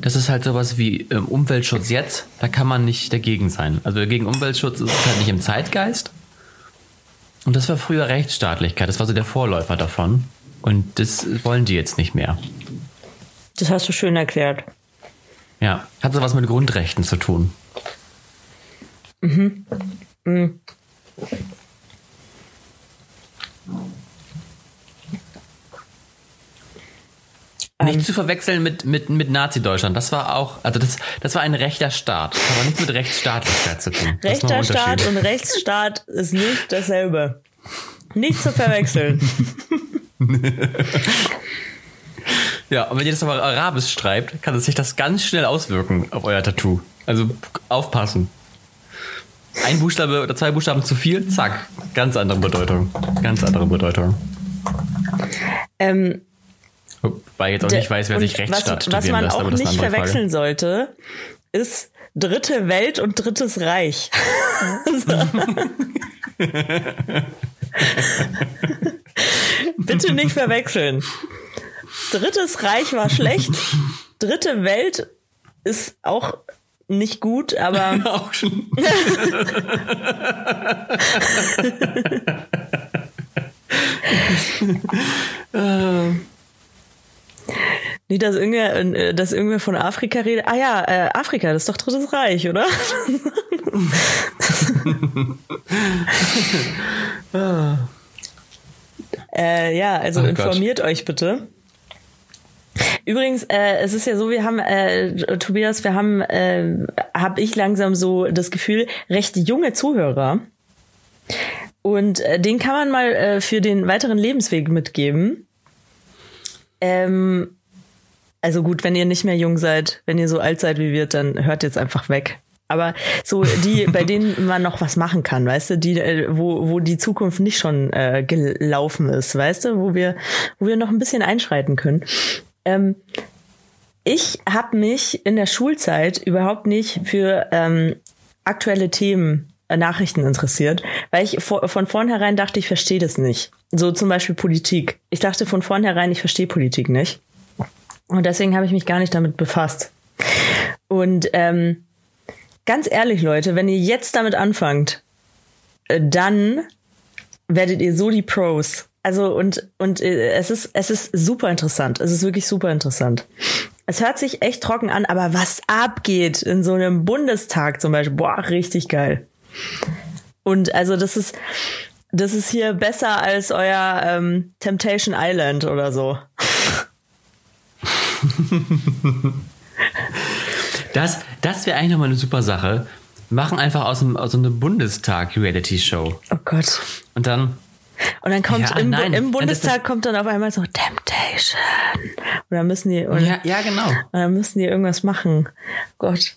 das ist halt sowas wie ähm, Umweltschutz jetzt, da kann man nicht dagegen sein. Also gegen Umweltschutz ist es halt nicht im Zeitgeist. Und das war früher Rechtsstaatlichkeit, das war so der Vorläufer davon. Und das wollen die jetzt nicht mehr. Das hast du schön erklärt. Ja, hat so was mit Grundrechten zu tun. Nicht zu verwechseln mit, mit, mit Nazi-Deutschland. Das war auch, also das, das war ein rechter Staat. Das hat aber nichts mit Rechtsstaatlichkeit zu tun. Rechter Staat und Rechtsstaat ist nicht dasselbe. Nicht zu verwechseln. *laughs* Ja, und wenn ihr das aber Arabisch schreibt, kann es sich das ganz schnell auswirken auf euer Tattoo. Also aufpassen. Ein Buchstabe oder zwei Buchstaben zu viel, zack, ganz andere Bedeutung. Ganz andere Bedeutung. ähm, Wobei ich jetzt auch nicht weiß, wer sich Rechtsstaat was, was studieren man lässt, auch nicht verwechseln Frage. sollte, ist dritte Welt und drittes Reich. *laughs* Bitte nicht verwechseln. Drittes Reich war schlecht. Dritte Welt ist auch nicht gut, aber. *laughs* Auch schon. *laughs* Nicht, dass irgendwer, äh, dass irgendwer von Afrika redet. Ah ja, äh, Afrika, das ist doch Drittes Reich, oder? *laughs* äh, ja, also Oh informiert euch bitte. Übrigens, äh, es ist ja so, wir haben, äh, Tobias, wir haben, äh, habe ich langsam so das Gefühl, recht junge Zuhörer. Und äh, den kann man mal äh, für den weiteren Lebensweg mitgeben. Ähm, also gut, wenn ihr nicht mehr jung seid, wenn ihr so alt seid wie wir, dann hört jetzt einfach weg. Aber so die, *laughs* bei denen man noch was machen kann, weißt du, die, äh, wo, wo die Zukunft nicht schon äh, gelaufen ist, weißt du, wo wir, wo wir noch ein bisschen einschreiten können. Ähm, ich habe mich in der Schulzeit überhaupt nicht für ähm, aktuelle Themen, äh, Nachrichten interessiert, weil ich vor, von vornherein dachte, ich verstehe das nicht. So zum Beispiel Politik. Ich dachte von vornherein, ich verstehe Politik nicht. Und deswegen habe ich mich gar nicht damit befasst. Und ähm, ganz ehrlich, Leute, wenn ihr jetzt damit anfangt, äh, dann werdet ihr so die Pros. Also und und äh, es ist es ist super interessant. Es ist wirklich super interessant. Es hört sich echt trocken an, aber was abgeht in so einem Bundestag zum Beispiel, boah, richtig geil. Und also das ist das ist hier besser als euer ähm, Temptation Island oder so. *laughs* Das, das wäre eigentlich nochmal eine super Sache. Machen einfach aus, einem, aus so einer Bundestag-Reality-Show. Oh Gott. Und dann, Und dann kommt Ja, im, im das Bundestag kommt dann auf einmal so Temptation. Und dann müssen die und, ja, ja, genau. und dann müssen die irgendwas machen. Gott.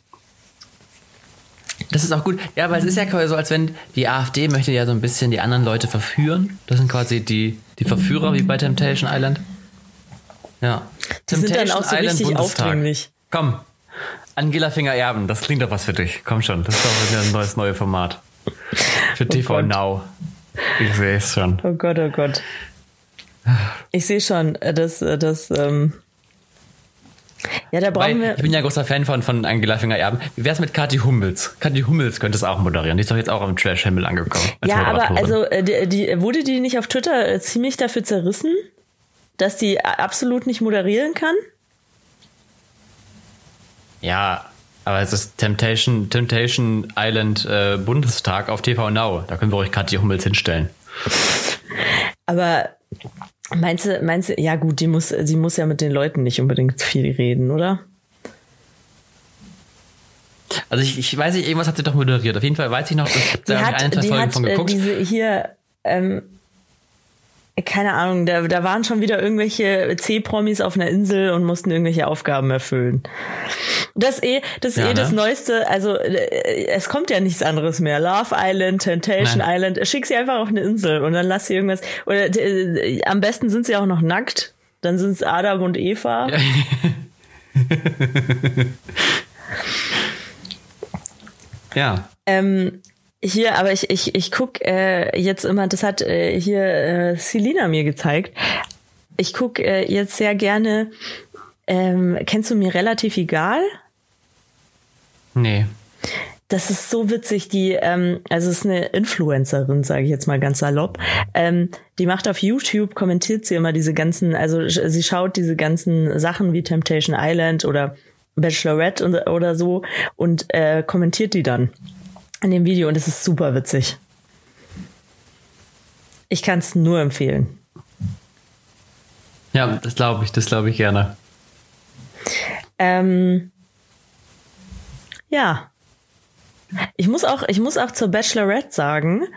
Das ist auch gut. Ja, weil es ist ja quasi so, als wenn die AfD möchte ja so ein bisschen die anderen Leute verführen. Das sind quasi die, die Verführer, wie bei Temptation Island. Ja. Die sind dann auch so richtig aufdringlich. Komm. Angela Finger-Erben, das klingt doch was für dich. Komm schon, das ist doch ein neues neue Format. Für TV Oh. Now. Ich sehe es schon. Oh Gott, oh Gott. Ich sehe schon, äh, dass äh, das ähm ja, da brauchen Weil, wir ich bin ja großer Fan von, von Angela Finger-Erben. Wie wär's mit Kathi Hummels? Kathi Hummels könnte es auch moderieren. Die ist doch jetzt auch im Trash-Himmel angekommen. Ja, aber also äh, die, die wurde die nicht auf Twitter ziemlich dafür zerrissen, dass die absolut nicht moderieren kann? Ja, aber es ist Temptation, Temptation Island äh, Bundestag auf TV Now. Da können wir euch Kathi Hummels hinstellen. Aber meinst du, meinst du, ja gut, die muss, sie muss ja mit den Leuten nicht unbedingt viel reden, oder? Also ich, ich weiß nicht, irgendwas hat sie doch moderiert. Auf jeden Fall weiß ich noch, dass Die da hat, ein, zwei die Folgen hat von äh, geguckt. diese hier, ähm, keine Ahnung, da, da waren schon wieder irgendwelche C-Promis auf einer Insel und mussten irgendwelche Aufgaben erfüllen. Das ist eh, das Ja, eh das ne? Neueste, also äh, es kommt ja nichts anderes mehr. Love Island, Temptation Nein. Island, schick sie einfach auf eine Insel und dann lass sie irgendwas. Oder äh, am besten sind sie auch noch nackt. Dann sind es Adam und Eva. ja. *laughs* *laughs* Ähm, hier, aber ich, ich, ich guck äh, jetzt immer, das hat äh, hier äh, Selina mir gezeigt. Ich guck äh, jetzt sehr gerne, ähm, kennst du mir relativ egal? Nee. Das ist so witzig, die, ähm, also es ist eine Influencerin, sage ich jetzt mal ganz salopp. Ähm, die macht auf YouTube, kommentiert sie immer diese ganzen, also sie schaut diese ganzen Sachen wie Temptation Island oder Bachelorette und, oder so und äh, kommentiert die dann in dem Video und es ist super witzig. Ich kann es nur empfehlen. Ja, das glaube ich, das glaube ich gerne. Ähm, ja. Ich muss auch, ich muss auch zur Bachelorette sagen,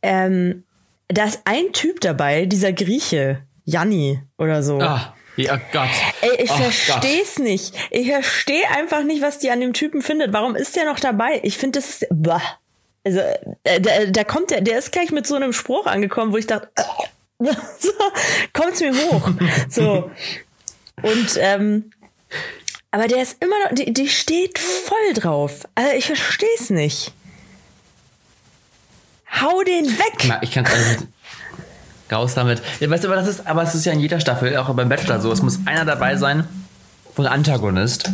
ähm, da ist ein Typ dabei, dieser Grieche, Janni oder so. Ah, ja Gott. Ey, ich verstehe es nicht. Ich verstehe einfach nicht, was die an dem Typen findet. Warum ist der noch dabei? Ich finde, das ist. Bah. Also, äh, da, da kommt der, der ist gleich mit so einem Spruch angekommen, wo ich dachte, so, *laughs* kommt's mir hoch. So. Und ähm, aber der ist immer noch, die, die steht voll drauf. Also ich verstehe es nicht. Hau den weg. Na, Ich kann es also raus damit. Ja, weißt du, aber das ist, aber es ist ja in jeder Staffel, auch beim Bachelor so. Es muss einer dabei sein, und Antagonist.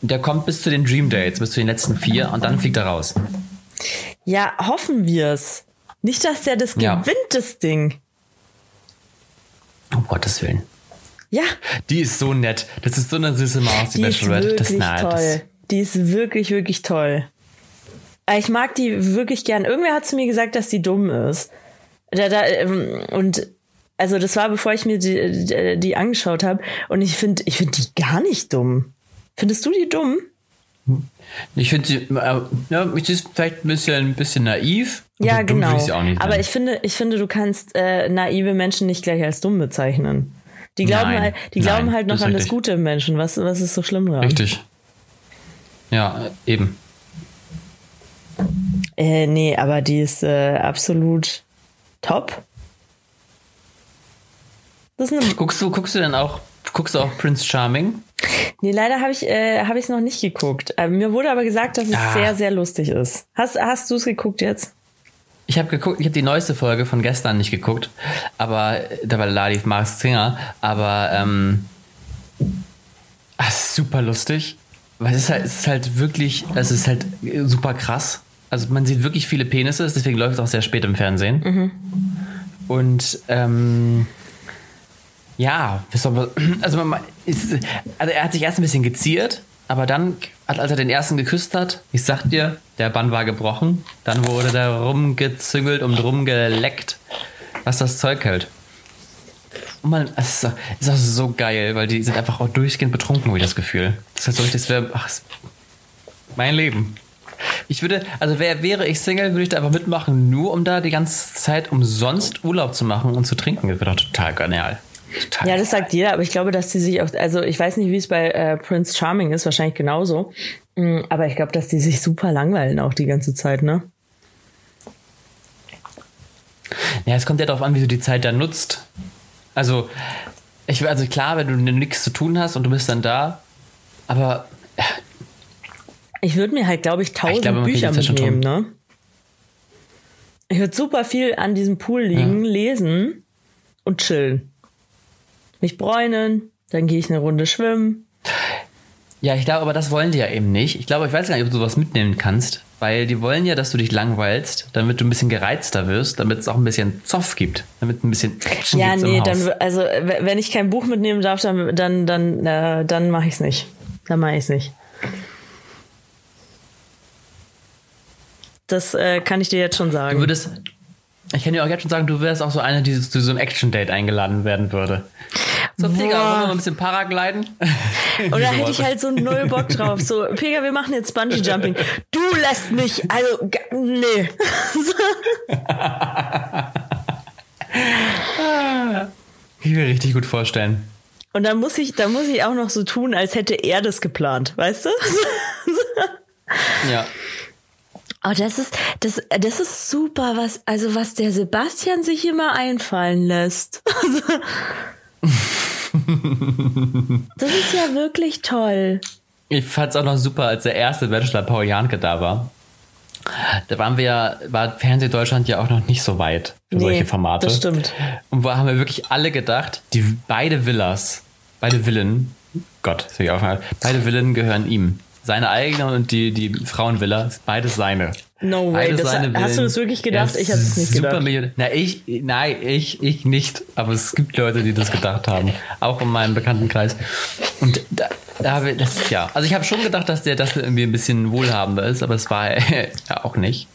Und der kommt bis zu den Dream Dates, bis zu den letzten vier und dann fliegt er raus. Ja, hoffen wir's. Nicht, dass der das Ja. gewinnt, das Ding. Um Gottes Willen. Ja, Die ist so nett. Das ist so eine süße Maus, die, die ist Bachelorette. wirklich Das, das, toll. Die ist wirklich, wirklich toll. Äh, Ich mag die wirklich gern. Irgendwer hat zu mir gesagt, dass die dumm ist. Da, da, ähm, und also das war, bevor ich mir die, die, die angeschaut habe. Und ich finde ich find die gar nicht dumm. Findest du die dumm? Ich finde sie, äh, ja, sie ist vielleicht ein bisschen, ein bisschen naiv. Ja, genau. ich Aber ich finde, ich finde, du kannst äh, naive Menschen nicht gleich als dumm bezeichnen. Die glauben Nein. halt, die glauben Nein, halt noch das an das richtig. Gute im Menschen. Was, was ist so schlimm dran? Richtig. Ja, eben. Äh, nee, aber die ist äh, absolut top. *laughs* Guckst du, guckst du denn auch, guckst du auch Prince Charming? nee, leider habe ich äh, habe ich es noch nicht geguckt. Äh, mir wurde aber gesagt, dass es Ah. sehr sehr lustig ist. Hast hast du es geguckt jetzt? Ich habe geguckt, ich habe die neueste Folge von gestern nicht geguckt, aber äh, da war Ladi Mars Singer, aber ähm, es ist super lustig, weil es ist halt, es ist halt wirklich, es ist halt super krass. Also man sieht wirklich viele Penisse, deswegen läuft es auch sehr spät im Fernsehen. Und ähm, ja, *clears throat* also, man, ist, also er hat sich erst ein bisschen geziert, aber dann, als er den ersten geküsst hat, ich sag dir, der Bann war gebrochen. Dann wurde da rumgezüngelt und rumgeleckt, was das Zeug hält. Und man, es ist, auch- ist auch so geil, weil die sind einfach auch durchgehend betrunken, habe ich das Gefühl. Das ist halt so richtig, das wäre, ach, mein Leben. Ich würde, also wär, wäre ich Single, würde ich da einfach mitmachen, nur um da die ganze Zeit umsonst Urlaub zu machen und zu trinken. Das wäre doch total genial. Total Ja, das sagt jeder, aber ich glaube, dass die sich auch, also ich weiß nicht, wie es bei äh, Prince Charming ist, wahrscheinlich genauso. Mm, Aber ich glaube, dass die sich super langweilen auch die ganze Zeit, ne? Ja, es kommt ja darauf an, wie du die Zeit dann nutzt. Also, ich, also klar, wenn du nichts zu tun hast und du bist dann da, aber Ich würde mir halt, glaube ich, tausend glaube, kriegt Bücher mitnehmen, ne? Ich würde super viel an diesem Pool liegen, lesen und chillen. Mich bräunen, dann gehe ich eine Runde schwimmen. ja, ich glaube, aber das wollen die ja eben nicht. Ich glaube, ich weiß gar nicht, ob du sowas mitnehmen kannst, weil die wollen ja, dass du dich langweilst, damit du ein bisschen gereizter wirst, damit es auch ein bisschen Zoff gibt, damit ein bisschen Action Ja, nee, im Haus. dann, also wenn ich kein Buch mitnehmen darf, dann, dann, dann, äh, dann mache ich es nicht. Dann mache ich es nicht. Das äh, kann ich dir jetzt schon Du sagen. würdest, ich kann dir auch jetzt schon sagen, du wärst auch so eine, die zu so einem Action-Date eingeladen werden würde. So, Digga, wollen wir mal ein bisschen Paragliden? *laughs* Oder hätte ich halt so null Bock drauf. So, Pega, wir machen jetzt Bungee Jumping. Du lässt mich, also, nee. *laughs* Ich will richtig gut vorstellen. Und dann muss ich, dann muss ich auch noch so tun, als hätte er das geplant, weißt du? *laughs* Ja. Oh, das ist, das, das ist super, was, also was der Sebastian sich immer einfallen lässt. *laughs* das ist ja wirklich toll. Ich fand es auch noch super, als der erste Bachelor Paul Janke da war. Da waren wir ja, war Fernsehdeutschland ja auch noch nicht so weit für Nee, solche Formate. das stimmt. Und wo haben wir wirklich alle gedacht, die beide Villas, beide Villen, Gott, das ich aufhören, beide Villen gehören ihm. Seine eigene und die, die Frauenvilla, beides seine. No way. Beides Das, seine hast du das wirklich gedacht? Ist Ich habe es nicht gedacht. Millionär. Na, ich, nein, ich, ich nicht. Aber es gibt Leute, die das gedacht haben. Auch in meinem Bekanntenkreis. Und da, da habe ich, das, ja. Also ich habe schon gedacht, dass der das irgendwie ein bisschen wohlhabender ist, aber es war er *laughs* ja auch nicht.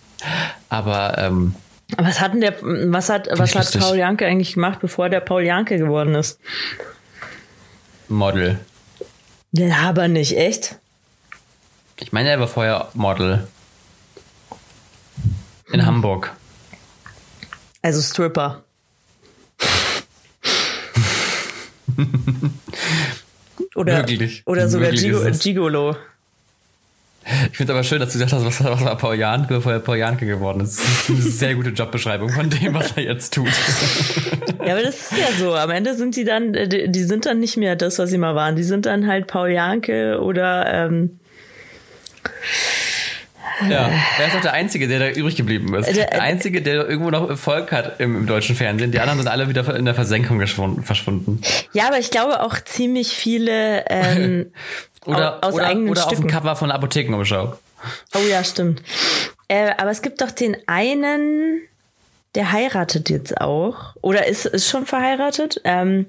Aber, ähm, Was hat denn der, was hat, was hat lustig. Paul Janke eigentlich gemacht, bevor der Paul Janke geworden ist? Model. Ja, aber nicht, echt? Ich meine, er war vorher Model. In Hamburg. Also Stripper. *laughs* Oder, Wirklich. oder sogar Gigo. Gigolo. Ich finde es aber schön, dass du gesagt hast, was, was war Paul Janke, bevor er Paul Janke geworden ist. Das ist eine sehr gute Jobbeschreibung von dem, was er jetzt tut. *laughs* Ja, aber das ist ja so. Am Ende sind die dann, äh, die, die sind dann nicht mehr das, was sie mal waren. Die sind dann halt Paul Janke oder ähm, Ja, er ist auch der Einzige, der da übrig geblieben ist. Der, Einzige, der irgendwo noch Erfolg hat im, im, deutschen Fernsehen. Die anderen sind alle wieder in der Versenkung verschwunden. Ja, aber ich glaube auch ziemlich viele ähm, *laughs* oder, aus oder, eigenen oder Stücken. auf dem Cover von Apothekenumschau. Oh ja, stimmt. Äh, aber es gibt doch den einen, der heiratet jetzt auch. Oder ist, ist schon verheiratet. Ähm,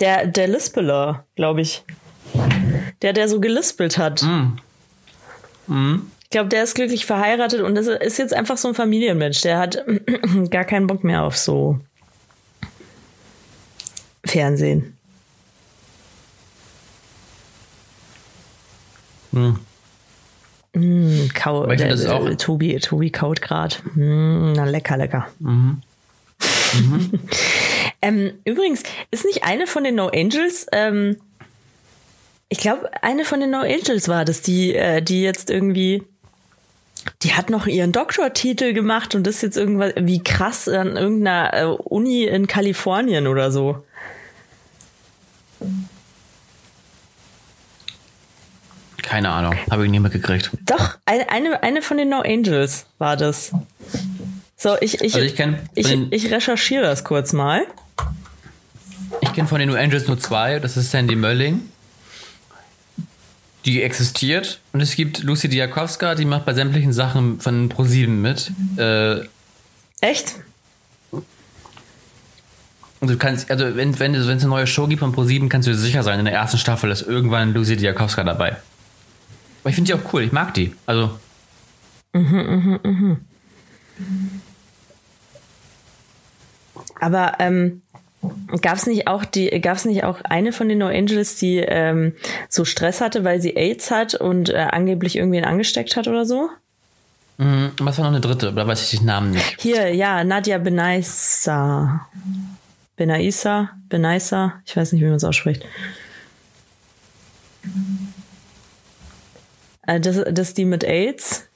der, der Lispeler, glaube ich. Der, der so gelispelt hat. Mm. Mm. Ich glaube, der ist glücklich verheiratet und das ist jetzt einfach so ein Familienmensch. Der hat *clears throat* gar keinen Bock mehr auf so Fernsehen. Hm. Mm, kau, der, das auch Tobi, Tobi kaut gerade. Mm, na lecker, lecker. Mhm. *laughs* Mhm. ähm, übrigens, ist nicht eine von den No Angels, ähm, ich glaube, eine von den No Angels war das, die, äh, die jetzt irgendwie, die hat noch ihren Doktortitel gemacht und das jetzt irgendwas, wie krass an irgendeiner äh, Uni in Kalifornien oder so. Keine Ahnung, habe ich nicht mehr gekriegt. Doch, eine, eine von den No Angels war das. So, ich, ich, also ich, ich, ich recherchiere das kurz mal. Ich kenne von den No Angels nur zwei. Das ist Sandy Mölling. Die existiert. Und es gibt Lucy Diakowska, die macht bei sämtlichen Sachen von ProSieben mit. Äh, Echt? Und du kannst, also wenn, wenn, wenn es eine neue Show gibt von ProSieben, kannst du dir sicher sein, in der ersten Staffel ist irgendwann Lucy Diakowska dabei. Aber ich finde die auch cool, ich mag die. Also. Mhm, mhm, mhm. Aber ähm, gab es nicht auch die, gab es nicht auch eine von den No Angels, die ähm, so Stress hatte, weil sie AIDS hat und äh, angeblich irgendwen angesteckt hat oder so? Mhm, was war noch eine dritte? Da weiß ich den Namen nicht. Hier, ja, Nadia Benaisa. Benaisa, Benaisa, ich weiß nicht, wie man es ausspricht. Äh, das, das die mit AIDS.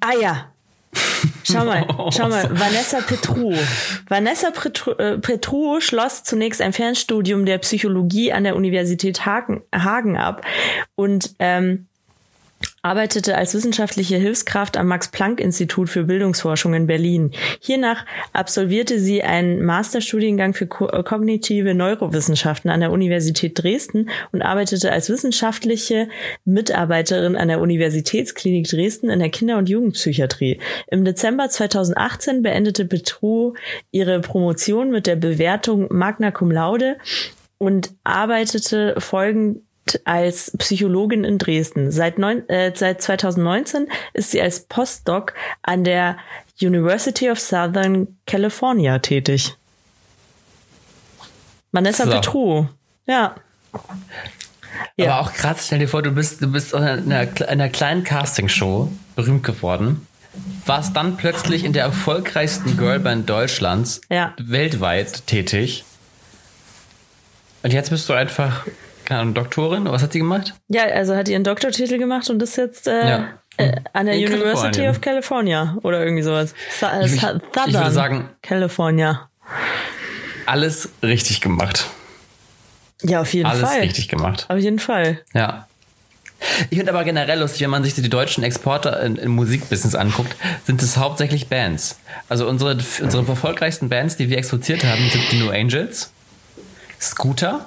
Ah ja. Schau mal, *laughs* schau mal, Vanessa Petru. Vanessa Petru, äh, Petru schloss zunächst ein Fernstudium der Psychologie an der Universität Hagen, Hagen ab und ähm, arbeitete als wissenschaftliche Hilfskraft am Max-Planck-Institut für Bildungsforschung in Berlin. Hiernach absolvierte sie einen Masterstudiengang für äh, kognitive Neurowissenschaften an der Universität Dresden und arbeitete als wissenschaftliche Mitarbeiterin an der Universitätsklinik Dresden in der Kinder- und Jugendpsychiatrie. Im Dezember 2018 beendete Petru ihre Promotion mit der Bewertung Magna Cum Laude und arbeitete folgend als Psychologin in Dresden. Seit, neun, äh, seit 2019 ist sie als Postdoc an der University of Southern California tätig. Vanessa so. Petru. Ja. ja. Aber auch krass, stell dir vor, du bist, du bist in einer, in einer kleinen Castingshow berühmt geworden, warst dann plötzlich in der erfolgreichsten Girlband Deutschlands ja. weltweit tätig. Und jetzt bist du einfach keine Ahnung, Doktorin? Was hat sie gemacht? Ja, also hat ihren Doktortitel gemacht und ist jetzt äh, ja. äh, an der In University of California oder irgendwie sowas. Sa ich, ich, ich würde sagen, California. Alles richtig gemacht. Ja, auf jeden alles Fall. Alles richtig gemacht. Auf jeden Fall. Ja. Ich finde aber generell lustig, wenn man sich die deutschen Exporter im Musikbusiness anguckt, sind es hauptsächlich Bands. Also unsere, unsere erfolgreichsten Bands, die wir exportiert haben, sind die New Angels, Scooter,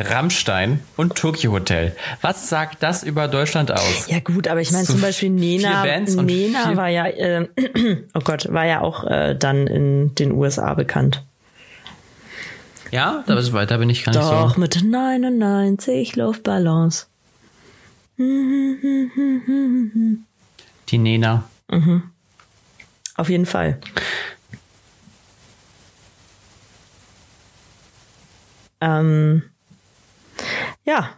Rammstein und Tokyo Hotel. Was sagt das über Deutschland aus? Ja gut, aber ich meine zum Beispiel Nena, Nena war ja, äh, *clears throat* oh Gott, war ja auch äh, dann in den USA bekannt. Ja, da, ist, da bin ich gar nicht Doch, so. Doch, mit 99 Luftballons. Die Nena. Mhm. Auf jeden Fall. Ähm, ja.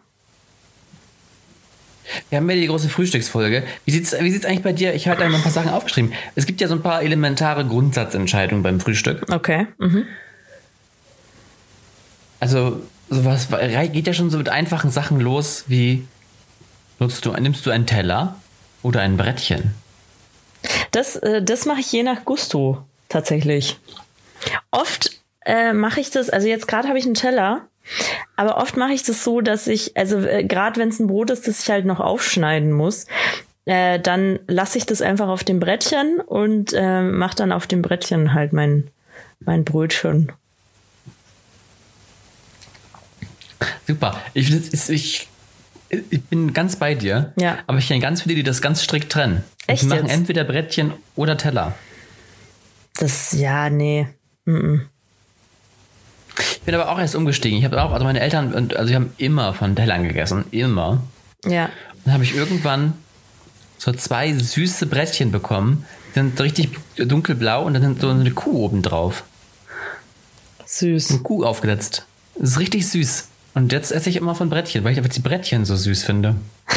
Wir haben ja die große Frühstücksfolge. Wie sieht's, wie sieht's eigentlich bei dir? Ich hatte da noch ein paar Sachen aufgeschrieben. Es gibt ja so ein paar elementare Grundsatzentscheidungen beim Frühstück. Okay. Mhm. Also, sowas geht ja schon so mit einfachen Sachen los wie nutzt du, nimmst du einen Teller oder ein Brettchen? Das, äh, das mache ich je nach Gusto tatsächlich. Oft äh, mache ich das, also jetzt gerade habe ich einen Teller, Aber oft mache ich das so, dass ich, also äh, gerade wenn es ein Brot ist, das ich halt noch aufschneiden muss, äh, dann lasse ich das einfach auf dem Brettchen und äh, mache dann auf dem Brettchen halt mein, mein Brötchen. Super. Ich, ich, ich bin ganz bei dir. Ja. Aber ich kenne ganz viele, die das ganz strikt trennen. Echt die machen jetzt? entweder Brettchen oder Teller. Das, ja, nee. Mm-mm. Ich bin aber auch erst umgestiegen. Ich habe auch, also meine Eltern, und- also die haben immer von Tellern gegessen. Immer. Ja. Dann habe ich irgendwann so zwei süße Brettchen bekommen. Die sind richtig dunkelblau und dann sind so eine Kuh oben drauf. Süß. Eine Kuh aufgesetzt. Das ist richtig süß. Und jetzt esse ich immer von Brettchen, weil ich einfach die Brettchen so süß finde. *laughs*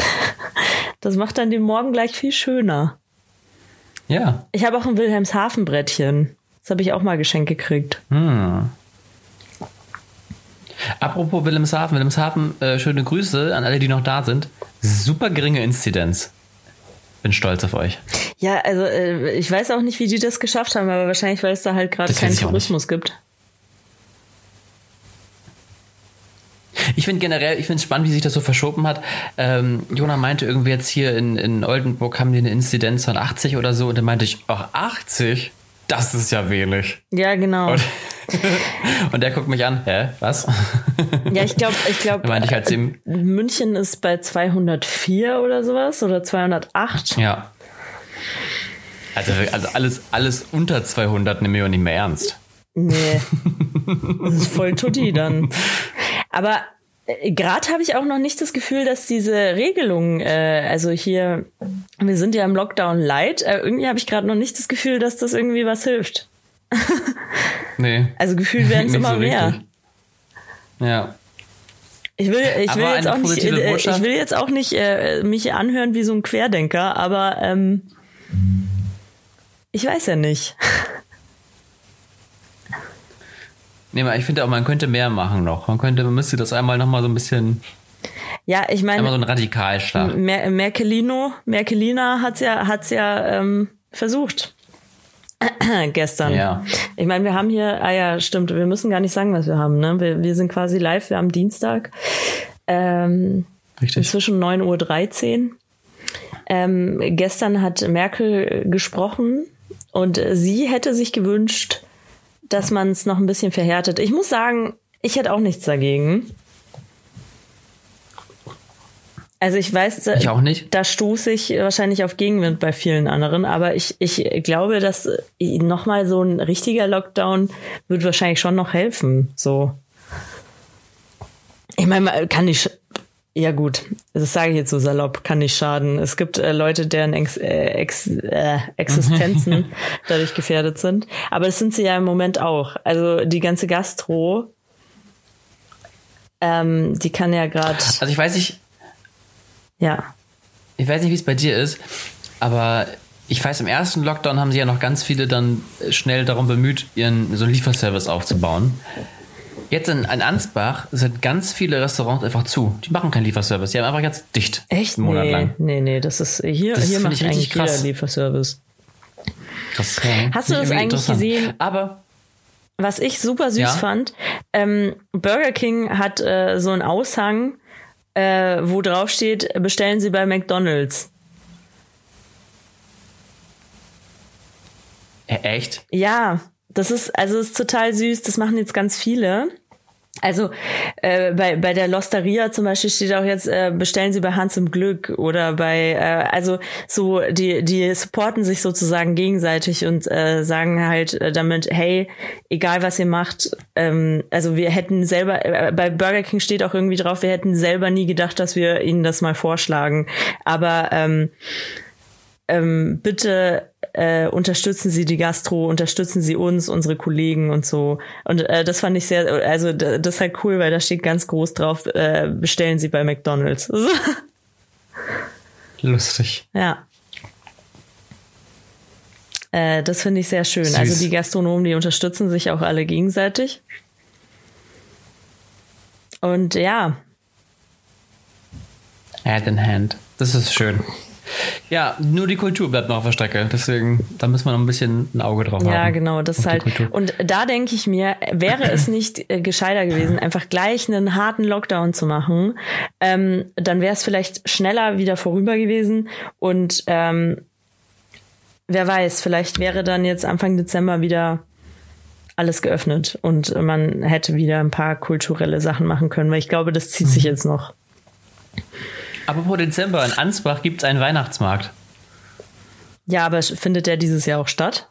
Das macht dann den Morgen gleich viel schöner. Ja. Ich habe auch ein Wilhelmshaven-Brettchen. Das habe ich auch mal geschenkt gekriegt. Hm. Apropos Wilhelmshaven, Wilhelmshaven, äh, schöne Grüße an alle, die noch da sind. Super geringe Inzidenz. Bin stolz auf euch. Ja, also äh, ich weiß auch nicht, wie die das geschafft haben, aber wahrscheinlich, weil es da halt gerade keinen auch. Tourismus gibt. Ich finde generell, ich finde es spannend, wie sich das so verschoben hat. Ähm, Jona meinte irgendwie jetzt hier in, in Oldenburg haben die eine Inzidenz von 80 oder so und dann meinte ich, ach 80? Das ist ja wenig. Ja, genau. Und, *laughs* und der guckt mich an, hä, was? Ja, ich glaube, ich glaube, ich halt ihm, München ist bei 204 oder sowas oder 208. ja. Also, also alles, alles unter 200 nehmen wir nicht mehr ernst. Nee. Das ist voll tutti dann. *laughs* Aber äh, gerade habe ich auch noch nicht das Gefühl, dass diese Regelung, äh, also hier, wir sind ja im Lockdown light, äh, irgendwie habe ich gerade noch nicht das Gefühl, dass das irgendwie was hilft. *laughs* Nee. Also gefühlt werden es immer so mehr. Ja. Ich will, ich will jetzt auch nicht, äh, ich Botschaft? will jetzt auch nicht äh, mich anhören wie so ein Querdenker, aber ähm, ich weiß ja nicht. *laughs* Nee, ich finde auch, man könnte mehr machen noch. Man könnte, man müsste das einmal nochmal so ein bisschen, Ja, ich einmal so meine, einen Radikalschlag. Mer Merkelino, Merkelina hat's ja, hat's ja ähm, versucht. *clears throat* Gestern. Ja. Ich meine, wir haben hier, ah ja, stimmt, wir müssen gar nicht sagen, was wir haben. Ne? Wir, wir sind quasi live, wir haben Dienstag. Ähm, Richtig. Inzwischen 9.13 Uhr. Ähm, gestern hat Merkel gesprochen und sie hätte sich gewünscht, dass man es noch ein bisschen verhärtet. Ich muss sagen, ich hätte auch nichts dagegen. Also ich weiß, Ich auch nicht. da stoße ich wahrscheinlich auf Gegenwind bei vielen anderen, aber ich, ich glaube, dass nochmal so ein richtiger Lockdown wird wahrscheinlich schon noch helfen. So. Ich meine, man kann nicht. Ja gut, das sage ich jetzt so salopp, kann nicht schaden. Es gibt äh, Leute, deren Ex, äh, Ex, äh, Existenzen *laughs* dadurch gefährdet sind. Aber das sind sie ja im Moment auch. Also die ganze Gastro, ähm, die kann ja gerade, Also ich weiß nicht, ja. ich weiß nicht, wie es bei dir ist, aber ich weiß, im ersten Lockdown haben sie ja noch ganz viele dann schnell darum bemüht, ihren so einen Lieferservice aufzubauen. Jetzt in, in Ansbach sind ganz viele Restaurants einfach zu. Die machen keinen Lieferservice. Die haben einfach jetzt dicht. Echt? Einen Monat nee, lang. nee, nee, das ist hier, Das hier macht ich eigentlich krass. Lieferservice. Krass. Ja, Hast du das eigentlich gesehen? Aber Was ich super süß Ja. fand, ähm, Burger King hat äh, so einen Aushang, äh, wo drauf steht, bestellen Sie bei McDonald's. äh, echt? Ja, das ist, also ist total süß, das machen jetzt ganz viele. Also äh, bei, bei der Losteria zum Beispiel steht auch jetzt, äh, bestellen Sie bei Hans im Glück oder bei, äh, also so, die, die supporten sich sozusagen gegenseitig und äh, sagen halt äh, damit, hey, egal was ihr macht, ähm, also wir hätten selber, äh, bei Burger King steht auch irgendwie drauf, wir hätten selber nie gedacht, dass wir ihnen das mal vorschlagen. Aber ähm, ähm, bitte äh, unterstützen Sie die Gastro, unterstützen Sie uns, unsere Kollegen und so. Und äh, das fand ich sehr, also das ist halt cool, weil da steht ganz groß drauf, äh, bestellen Sie bei McDonalds. *laughs* Lustig. ja. Äh, das finde ich sehr schön. Süß. Also die Gastronomen, die unterstützen sich auch alle gegenseitig. Und ja, Hand in Hand. Das ist schön. Ja, nur die Kultur bleibt noch auf der Strecke. Deswegen, da müssen wir noch ein bisschen ein Auge drauf haben. Ja, genau, das ist halt. Und da denke ich mir, wäre es *clears throat* nicht äh, gescheiter gewesen, einfach gleich einen harten Lockdown zu machen, ähm, dann wäre es vielleicht schneller wieder vorüber gewesen und ähm, wer weiß, vielleicht wäre dann jetzt Anfang Dezember wieder alles geöffnet und man hätte wieder ein paar kulturelle Sachen machen können, weil ich glaube, das zieht sich mhm. jetzt noch. Apropos Dezember, in Ansbach gibt es einen Weihnachtsmarkt. Ja, aber findet der dieses Jahr auch statt?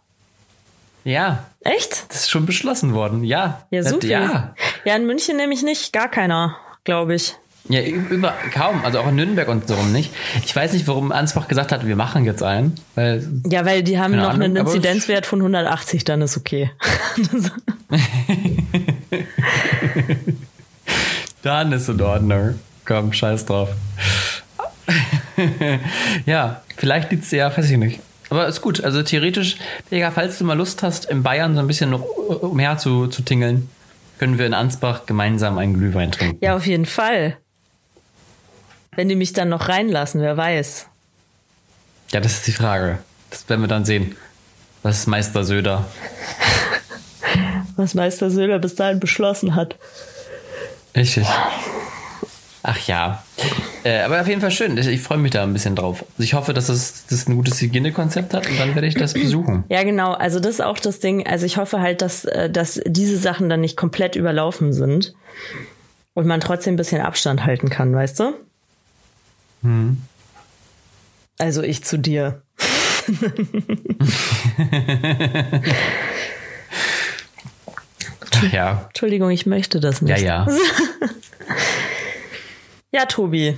Ja. Echt? Das ist schon beschlossen worden, ja. Ja, super. Ja. ja, in München nämlich nicht, gar keiner, glaube ich. Ja, über, kaum, also auch in Nürnberg und so rum nicht. Ich weiß nicht, warum Ansbach gesagt hat, wir machen jetzt einen. Weil, ja, weil die haben noch Ahnung, einen Inzidenzwert von 180, dann ist okay. *laughs* dann ist in Ordnung. Komm, scheiß drauf. *laughs* ja, vielleicht liegt es ja, weiß ich nicht. Aber ist gut. Also theoretisch, Digga, falls du mal Lust hast, in Bayern so ein bisschen noch umher zu, zu tingeln, können wir in Ansbach gemeinsam einen Glühwein trinken. Ja, auf jeden Fall. Wenn die mich dann noch reinlassen, wer weiß. Ja, das ist die Frage. Das werden wir dann sehen. Was ist Meister Söder? *laughs* Was Meister Söder bis dahin beschlossen hat. Richtig. Ach ja. Äh, aber auf jeden Fall schön. Ich, ich freue mich da ein bisschen drauf. Also ich hoffe, dass es das ein gutes Hygienekonzept hat und dann werde ich das besuchen. Ja, genau. Also das ist auch das Ding. Also ich hoffe halt, dass, äh, dass diese Sachen dann nicht komplett überlaufen sind und man trotzdem ein bisschen Abstand halten kann, weißt du? Hm. Also ich zu dir. *laughs* Ach ja. Entschuldigung, ich möchte das nicht. Ja, ja. *laughs* ja, Tobi.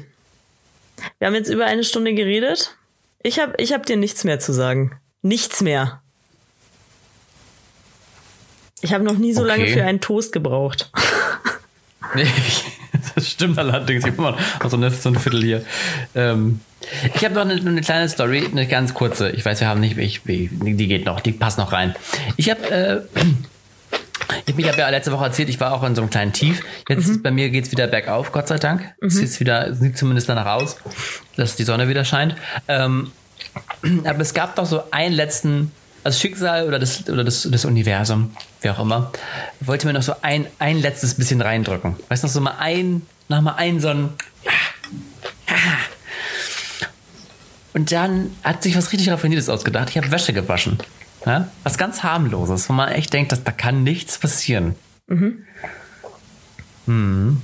Wir haben jetzt über eine Stunde geredet. Ich habe ich hab dir nichts mehr zu sagen. Nichts mehr. Ich habe noch nie so okay. lange für einen Toast gebraucht. *laughs* Nee, das stimmt allerdings. Ich habe noch so, eine, so ein Viertel hier. Ähm, ich habe noch eine, eine, kleine Story, eine ganz kurze. Ich weiß, wir haben nicht, ich, die geht noch, die passt noch rein. Ich habe äh, ich habe ja letzte Woche erzählt, ich war auch in so einem kleinen Tief. Jetzt mhm. bei mir geht es wieder bergauf, Gott sei Dank. Mhm. Es ist wieder, sieht zumindest danach aus, dass die Sonne wieder scheint. Ähm, aber es gab doch so einen letzten, also Schicksal oder das, oder das, das Universum, wie auch immer, wollte mir noch so ein, ein letztes bisschen reindrücken. Weißt du, noch so mal ein, noch mal ein so ein. Und dann hat sich was richtig Raffiniertes ausgedacht. Ich habe Wäsche gewaschen. Ja? Was ganz harmloses, wo man echt denkt, dass, da kann nichts passieren. Mhm. Hm.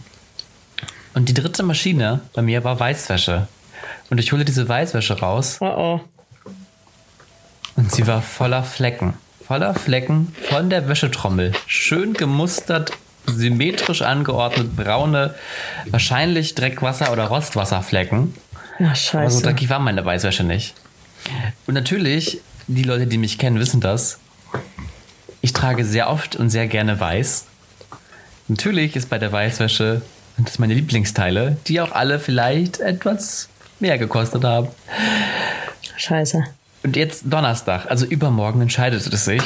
Und die dritte Maschine bei mir war Weißwäsche. Und ich hole diese Weißwäsche raus. Oh oh. Und sie war voller Flecken. Voller Flecken von der Wäschetrommel. Schön gemustert, symmetrisch angeordnet, braune, wahrscheinlich Dreckwasser- oder Rostwasserflecken. Ja, scheiße. Aber so dreckig war meine Weißwäsche nicht. Und natürlich die Leute, die mich kennen, wissen das. Ich trage sehr oft und sehr gerne weiß. Natürlich ist bei der Weißwäsche, das meine Lieblingsteile, die auch alle vielleicht etwas mehr gekostet haben. Scheiße. Und jetzt Donnerstag, also übermorgen entscheidet es sich.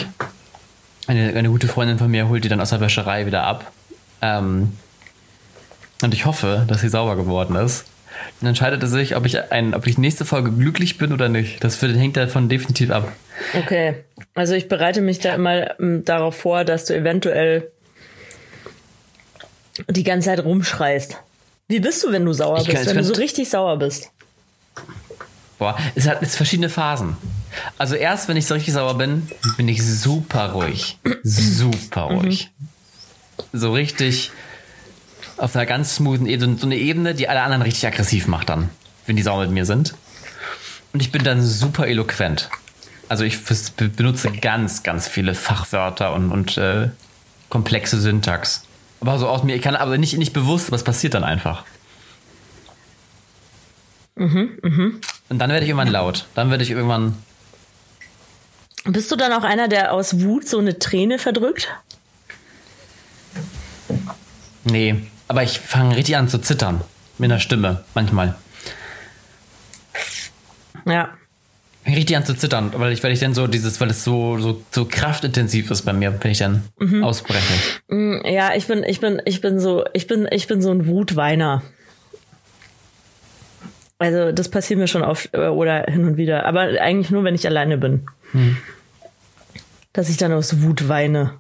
Eine, eine gute Freundin von mir holt die dann aus der Wäscherei wieder ab. Ähm, und ich hoffe, dass sie sauber geworden ist. Dann entscheidet er sich, ob ich, ein, ob ich nächste Folge glücklich bin oder nicht. Das hängt davon definitiv ab. Okay. Also ich bereite mich da immer ähm, darauf vor, dass du eventuell die ganze Zeit rumschreist. Wie bist du, wenn du sauer ich bist, wenn du so richtig sauer bist? Boah, es hat jetzt verschiedene Phasen. Also erst, wenn ich so richtig sauer bin, bin ich super ruhig. super ruhig. Mhm. So richtig auf einer ganz smoothen Ebene, so eine Ebene, die alle anderen richtig aggressiv macht dann, wenn die sauer mit mir sind. Und ich bin dann super eloquent. Also ich benutze ganz, ganz viele Fachwörter und, und äh, komplexe Syntax. Aber so aus mir, ich kann aber nicht, nicht bewusst, was passiert dann einfach. Mhm, mhm. Und dann werde ich irgendwann laut. Dann werde ich irgendwann. Bist du dann auch einer, der aus Wut so eine Träne verdrückt? Nee, aber ich fange richtig an zu zittern. Mit der Stimme, manchmal. Ja. Richtig an zu zittern, weil ich, weil ich dann so dieses, weil es so, so, so kraftintensiv ist bei mir, wenn ich dann mhm. ausbreche. Mm, ja, ich bin, ich bin, ich bin so, ich bin, ich bin so ein Wutweiner. Also das passiert mir schon oft äh, oder hin und wieder, aber eigentlich nur, wenn ich alleine bin. Hm. Dass ich dann aus Wut weine.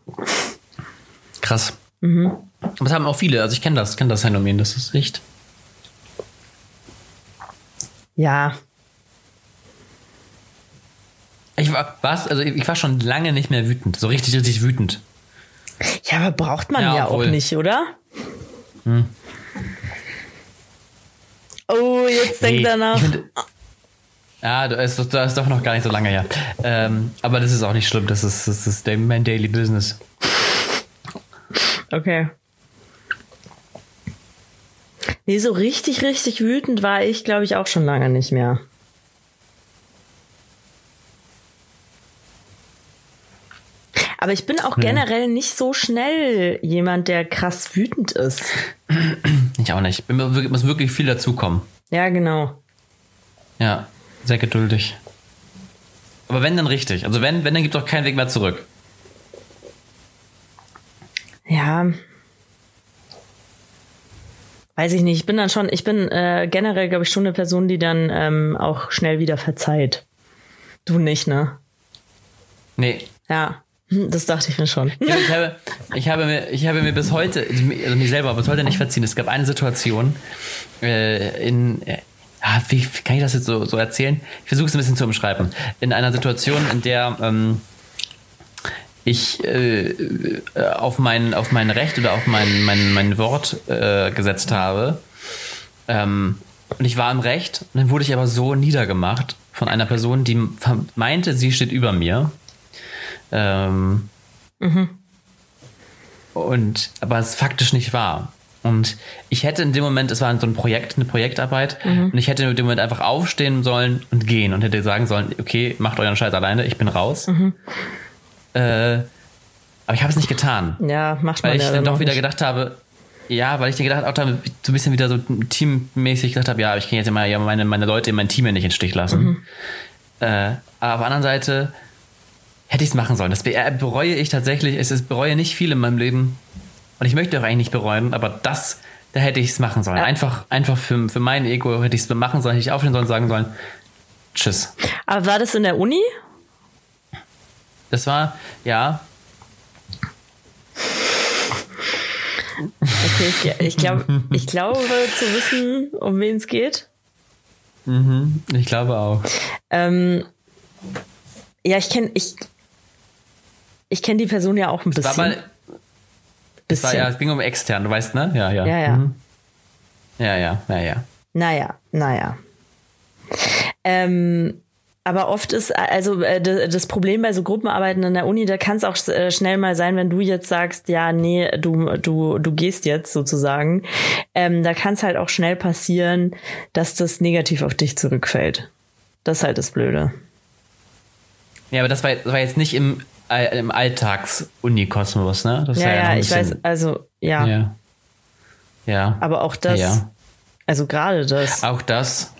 Krass. Mhm. Aber das haben auch viele. Also ich kenne das, kenne das Phänomen. Das ist echt. Ja. Ich war, was? Also ich war schon lange nicht mehr wütend. So richtig, richtig wütend. Ja, aber braucht man ja, ja auch nicht, oder? Hm. Oh, jetzt denkt nee, er nach. Ja, das ist, das ist doch noch gar nicht so lange her. Ähm, aber das ist auch nicht schlimm. Das ist, das ist mein Daily Business. Okay. Nee, so richtig, richtig wütend war ich, glaube ich, auch schon lange nicht mehr. Aber ich bin auch generell nicht so schnell jemand, der krass wütend ist. Ich auch nicht. Ich muss wirklich viel dazukommen. Ja, genau. Ja, sehr geduldig. Aber wenn, dann richtig. Also wenn, wenn, dann gibt es auch keinen Weg mehr zurück. Ja. Weiß ich nicht. Ich bin dann schon, ich bin äh, generell, glaube ich, schon eine Person, die dann ähm, auch schnell wieder verzeiht. Du nicht, ne? Nee. Ja. Hm, das dachte ich mir schon. Ich habe, ich habe, mir, ich habe mir bis heute, also mir selber bis heute nicht verziehen. Es gab eine Situation äh, in, äh, wie, wie, kann ich das jetzt so, so erzählen? Ich versuche es ein bisschen zu umschreiben. In einer Situation, in der ähm, ich äh, auf, mein, auf mein Recht oder auf mein, mein, mein Wort äh, gesetzt habe. Ähm, und ich war im Recht, und dann wurde ich aber so niedergemacht von einer Person, die meinte, sie steht über mir ähm, mhm. Und aber es faktisch nicht war. Und ich hätte in dem Moment, es war so ein Projekt, eine Projektarbeit, mhm. und ich hätte in dem Moment einfach aufstehen sollen und gehen und hätte sagen sollen, okay, macht euren Scheiß alleine, ich bin raus. Mhm. Äh, aber ich habe es nicht getan. Ja, macht man Weil ich ja dann doch wieder nicht. gedacht habe, ja, weil ich dann gedacht auch da so ein bisschen wieder so teammäßig gedacht habe, ja, ich kann jetzt immer ja meine, meine Leute in mein Team ja nicht in den Stich lassen. Mhm. Äh, aber auf der anderen Seite hätte ich es machen sollen. Das bereue ich tatsächlich. Es ist, bereue nicht viel in meinem Leben. Und ich möchte auch eigentlich nicht bereuen, aber das, da hätte ich es machen sollen. Einfach, einfach für, für mein Ego hätte ich es machen sollen, hätte ich aufstehen sollen, sagen sollen, tschüss. Aber war das in der Uni? Das war, ja. Okay, ich, ich, glaub, ich glaube zu wissen, um wen es geht. Mhm, ich glaube auch. Ähm, ja, ich kenne, ich, ich kenne die Person ja auch ein bisschen. War mal, es war ja, es ging um extern, du weißt, ne? Ja, ja. Ja, ja. Mhm. Ja, ja, naja. Naja, naja. Ähm, aber oft ist, also äh, das Problem bei so Gruppenarbeiten in der Uni, da kann es auch äh, schnell mal sein, wenn du jetzt sagst, ja, nee, du, du, du gehst jetzt sozusagen. Ähm, da kann es halt auch schnell passieren, dass das negativ auf dich zurückfällt. Das ist halt das Blöde. Ja, aber das war, das war jetzt nicht im, äh, im Alltags-Unikosmos, ne? Das ja, ja, ja ich weiß, also, ja. Ja. ja. Aber auch das, ja. also gerade das. Auch das.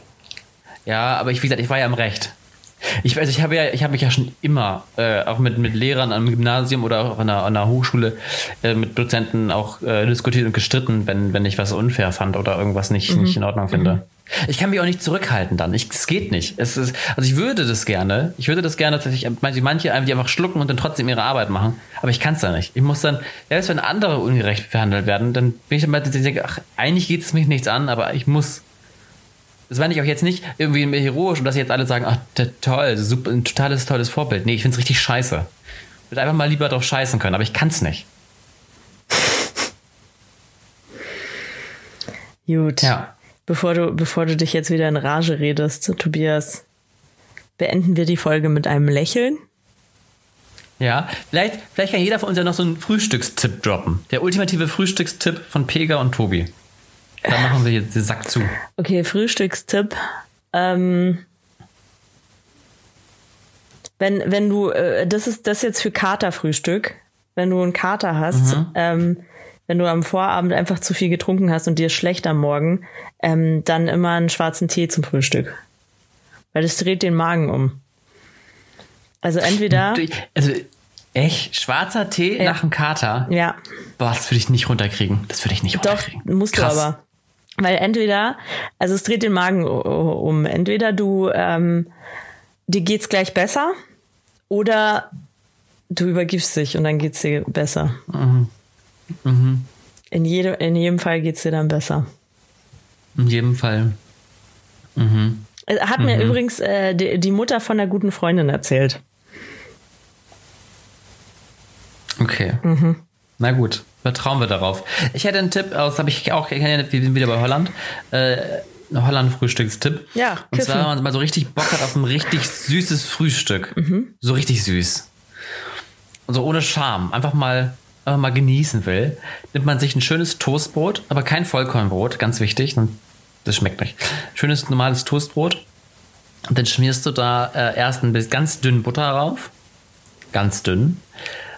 Ja, aber ich, wie gesagt, ich war ja im Recht. Ich weiß, ich habe ja, ich habe mich ja schon immer äh, auch mit, mit Lehrern am Gymnasium oder auch an einer, an einer Hochschule äh, mit Dozenten auch äh, diskutiert und gestritten, wenn, wenn ich was unfair fand oder irgendwas nicht, mhm. nicht in Ordnung finde. Mhm. Ich kann mich auch nicht zurückhalten dann. Ich, es geht nicht. Es ist, also ich würde das gerne. Ich würde das gerne, dass ich manche, manche einfach, die einfach schlucken und dann trotzdem ihre Arbeit machen. Aber ich kann es da nicht. Ich muss dann, selbst wenn andere ungerecht behandelt werden, dann bin ich dann mal, denke, ach, eigentlich geht es mich nichts an, aber ich muss. Das meine ich auch jetzt nicht irgendwie heroisch und dass jetzt alle sagen, ach, toll, super, ein totales, tolles Vorbild. Nee, ich finde es richtig scheiße. Ich würde einfach mal lieber drauf scheißen können, aber ich kann es nicht. *laughs* Gut. Ja. Bevor du, bevor du dich jetzt wieder in Rage redest, Tobias, beenden wir die Folge mit einem Lächeln. Ja, vielleicht, vielleicht kann jeder von uns ja noch so einen Frühstückstipp droppen. Der ultimative Frühstückstipp von Pega und Tobi. Dann machen wir jetzt den Sack zu. Okay, Frühstückstipp. Ähm, wenn, wenn du, äh, das ist das jetzt für Katerfrühstück. Wenn du einen Kater hast, mhm. ähm, wenn du am Vorabend einfach zu viel getrunken hast und dir schlecht am Morgen, ähm, dann immer einen schwarzen Tee zum Frühstück. Weil das dreht den Magen um. Also entweder. Also echt, schwarzer Tee ja. nach dem Kater? Ja. Boah, das würde ich nicht runterkriegen. Das würde ich nicht runterkriegen. Doch, musst Krass. du aber. Weil entweder, also es dreht den Magen um, entweder du, ähm, dir geht's gleich besser oder du übergibst dich und dann geht's dir besser. Mhm. Mhm. In, jedem, in jedem Fall geht's dir dann besser. In jedem Fall. Mhm. Hat mir mhm. übrigens äh, die, die Mutter von einer guten Freundin erzählt. Okay. Mhm. Na gut, vertrauen wir darauf. Ich hätte einen Tipp, das habe ich auch, wir sind wieder bei Holland. Äh, Holland-Frühstückstipp. Ja, Und zwar, wenn man mal so richtig Bock hat auf ein richtig süßes Frühstück. Mhm. So richtig süß. Und so ohne Scham. Einfach mal, einfach mal genießen will. Nimmt man sich ein schönes Toastbrot, aber kein Vollkornbrot, ganz wichtig. Das schmeckt nicht. Schönes normales Toastbrot. Und dann schmierst du da äh, erst ein bisschen ganz dünn Butter drauf. Ganz dünn.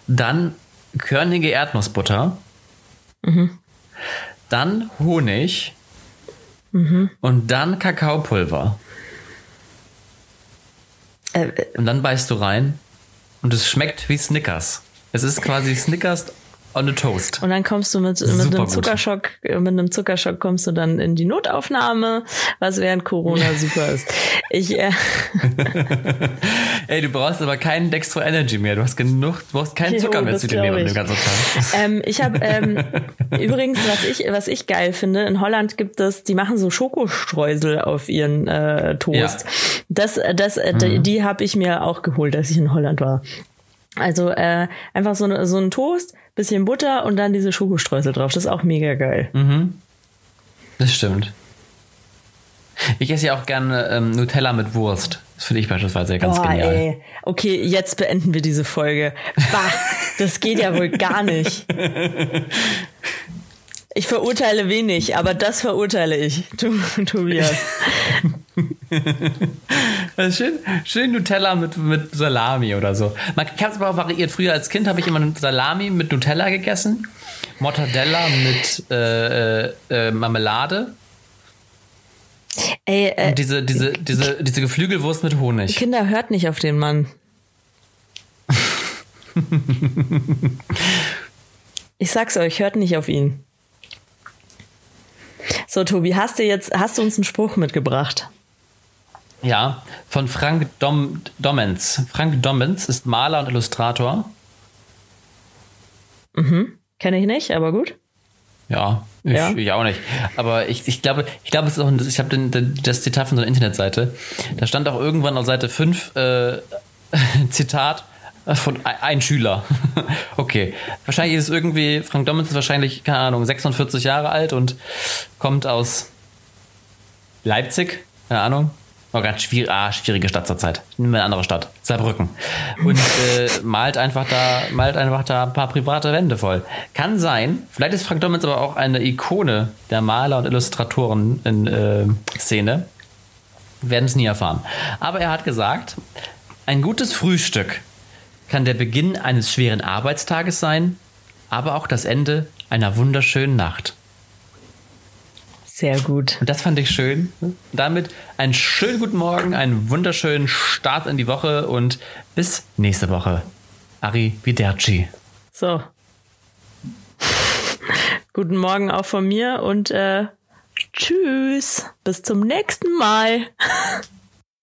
Dann körnige Erdnussbutter. Mhm. Dann Honig. Mhm. Und dann Kakaopulver. Äh, äh, und dann beißt du rein und es schmeckt wie Snickers. Es ist quasi Snickers on a Toast. Und dann kommst du mit, mit einem Zuckerschock, mit einem Zuckerschock kommst du dann in die Notaufnahme, was während Corona *laughs* super ist. Ich, äh *laughs* Ey, du brauchst aber keinen Dextro Energy mehr. Du hast genug, du brauchst keinen Zucker jo, mehr zu dir nehmen den ganzen Tag. *laughs* Ähm, ich habe ähm, übrigens, was ich, was ich geil finde, in Holland gibt es, die machen so Schokostreusel auf ihren äh, Toast. Ja. Das, das, äh, mhm. die, die habe ich mir auch geholt, als ich in Holland war. Also äh, einfach so, ne, so ein Toast, bisschen Butter und dann diese Schokostreusel drauf. Das ist auch mega geil. Mhm. Das stimmt. Ich esse ja auch gerne ähm, Nutella mit Wurst. Das finde ich beispielsweise ganz Boah, genial. Ey. Okay, jetzt beenden wir diese Folge. Bah, das geht ja wohl gar nicht. Ich verurteile wenig, aber das verurteile ich, Tobias. *laughs* schön, schön Nutella mit, mit Salami oder so. Man kann es aber auch variiert. Früher als Kind habe ich immer Salami mit Nutella gegessen, Mortadella mit äh, äh, äh Marmelade. Ey, äh, Und diese, diese, diese, diese Geflügelwurst mit Honig. Kinder hört nicht auf den Mann. *laughs* ich sag's euch, hört nicht auf ihn. So, Tobi, hast du jetzt, hast du uns einen Spruch mitgebracht? Ja, von Frank Dom, Dommens. Frank Dommens ist Maler und Illustrator. Mhm. Kenne ich nicht, aber gut. Ja, ich, ja. ich auch nicht. Aber ich, ich glaube, ich glaube, es ist auch, ich habe das Zitat von so einer Internetseite. Da stand auch irgendwann auf Seite 5 äh, *laughs* Zitat von ein Schüler. *laughs* okay. Wahrscheinlich ist es irgendwie, Frank Dommens ist wahrscheinlich, keine Ahnung, 46 Jahre alt und kommt aus Leipzig, keine Ahnung. Oh Gott, schwierig, ah, schwierige Stadt zurzeit. Wir eine andere Stadt. Saarbrücken. Und äh, *laughs* malt einfach da, malt einfach da ein paar private Wände voll. Kann sein, vielleicht ist Frank Dommens aber auch eine Ikone der Maler und Illustratoren in äh, Szene. Werden es nie erfahren. Aber er hat gesagt, ein gutes Frühstück kann der Beginn eines schweren Arbeitstages sein, aber auch das Ende einer wunderschönen Nacht. Sehr gut. Und das fand ich schön. Damit einen schönen guten Morgen, einen wunderschönen Start in die Woche und bis nächste Woche. Ari Viderci. So. *laughs* guten Morgen auch von mir und äh, tschüss. Bis zum nächsten Mal. *laughs*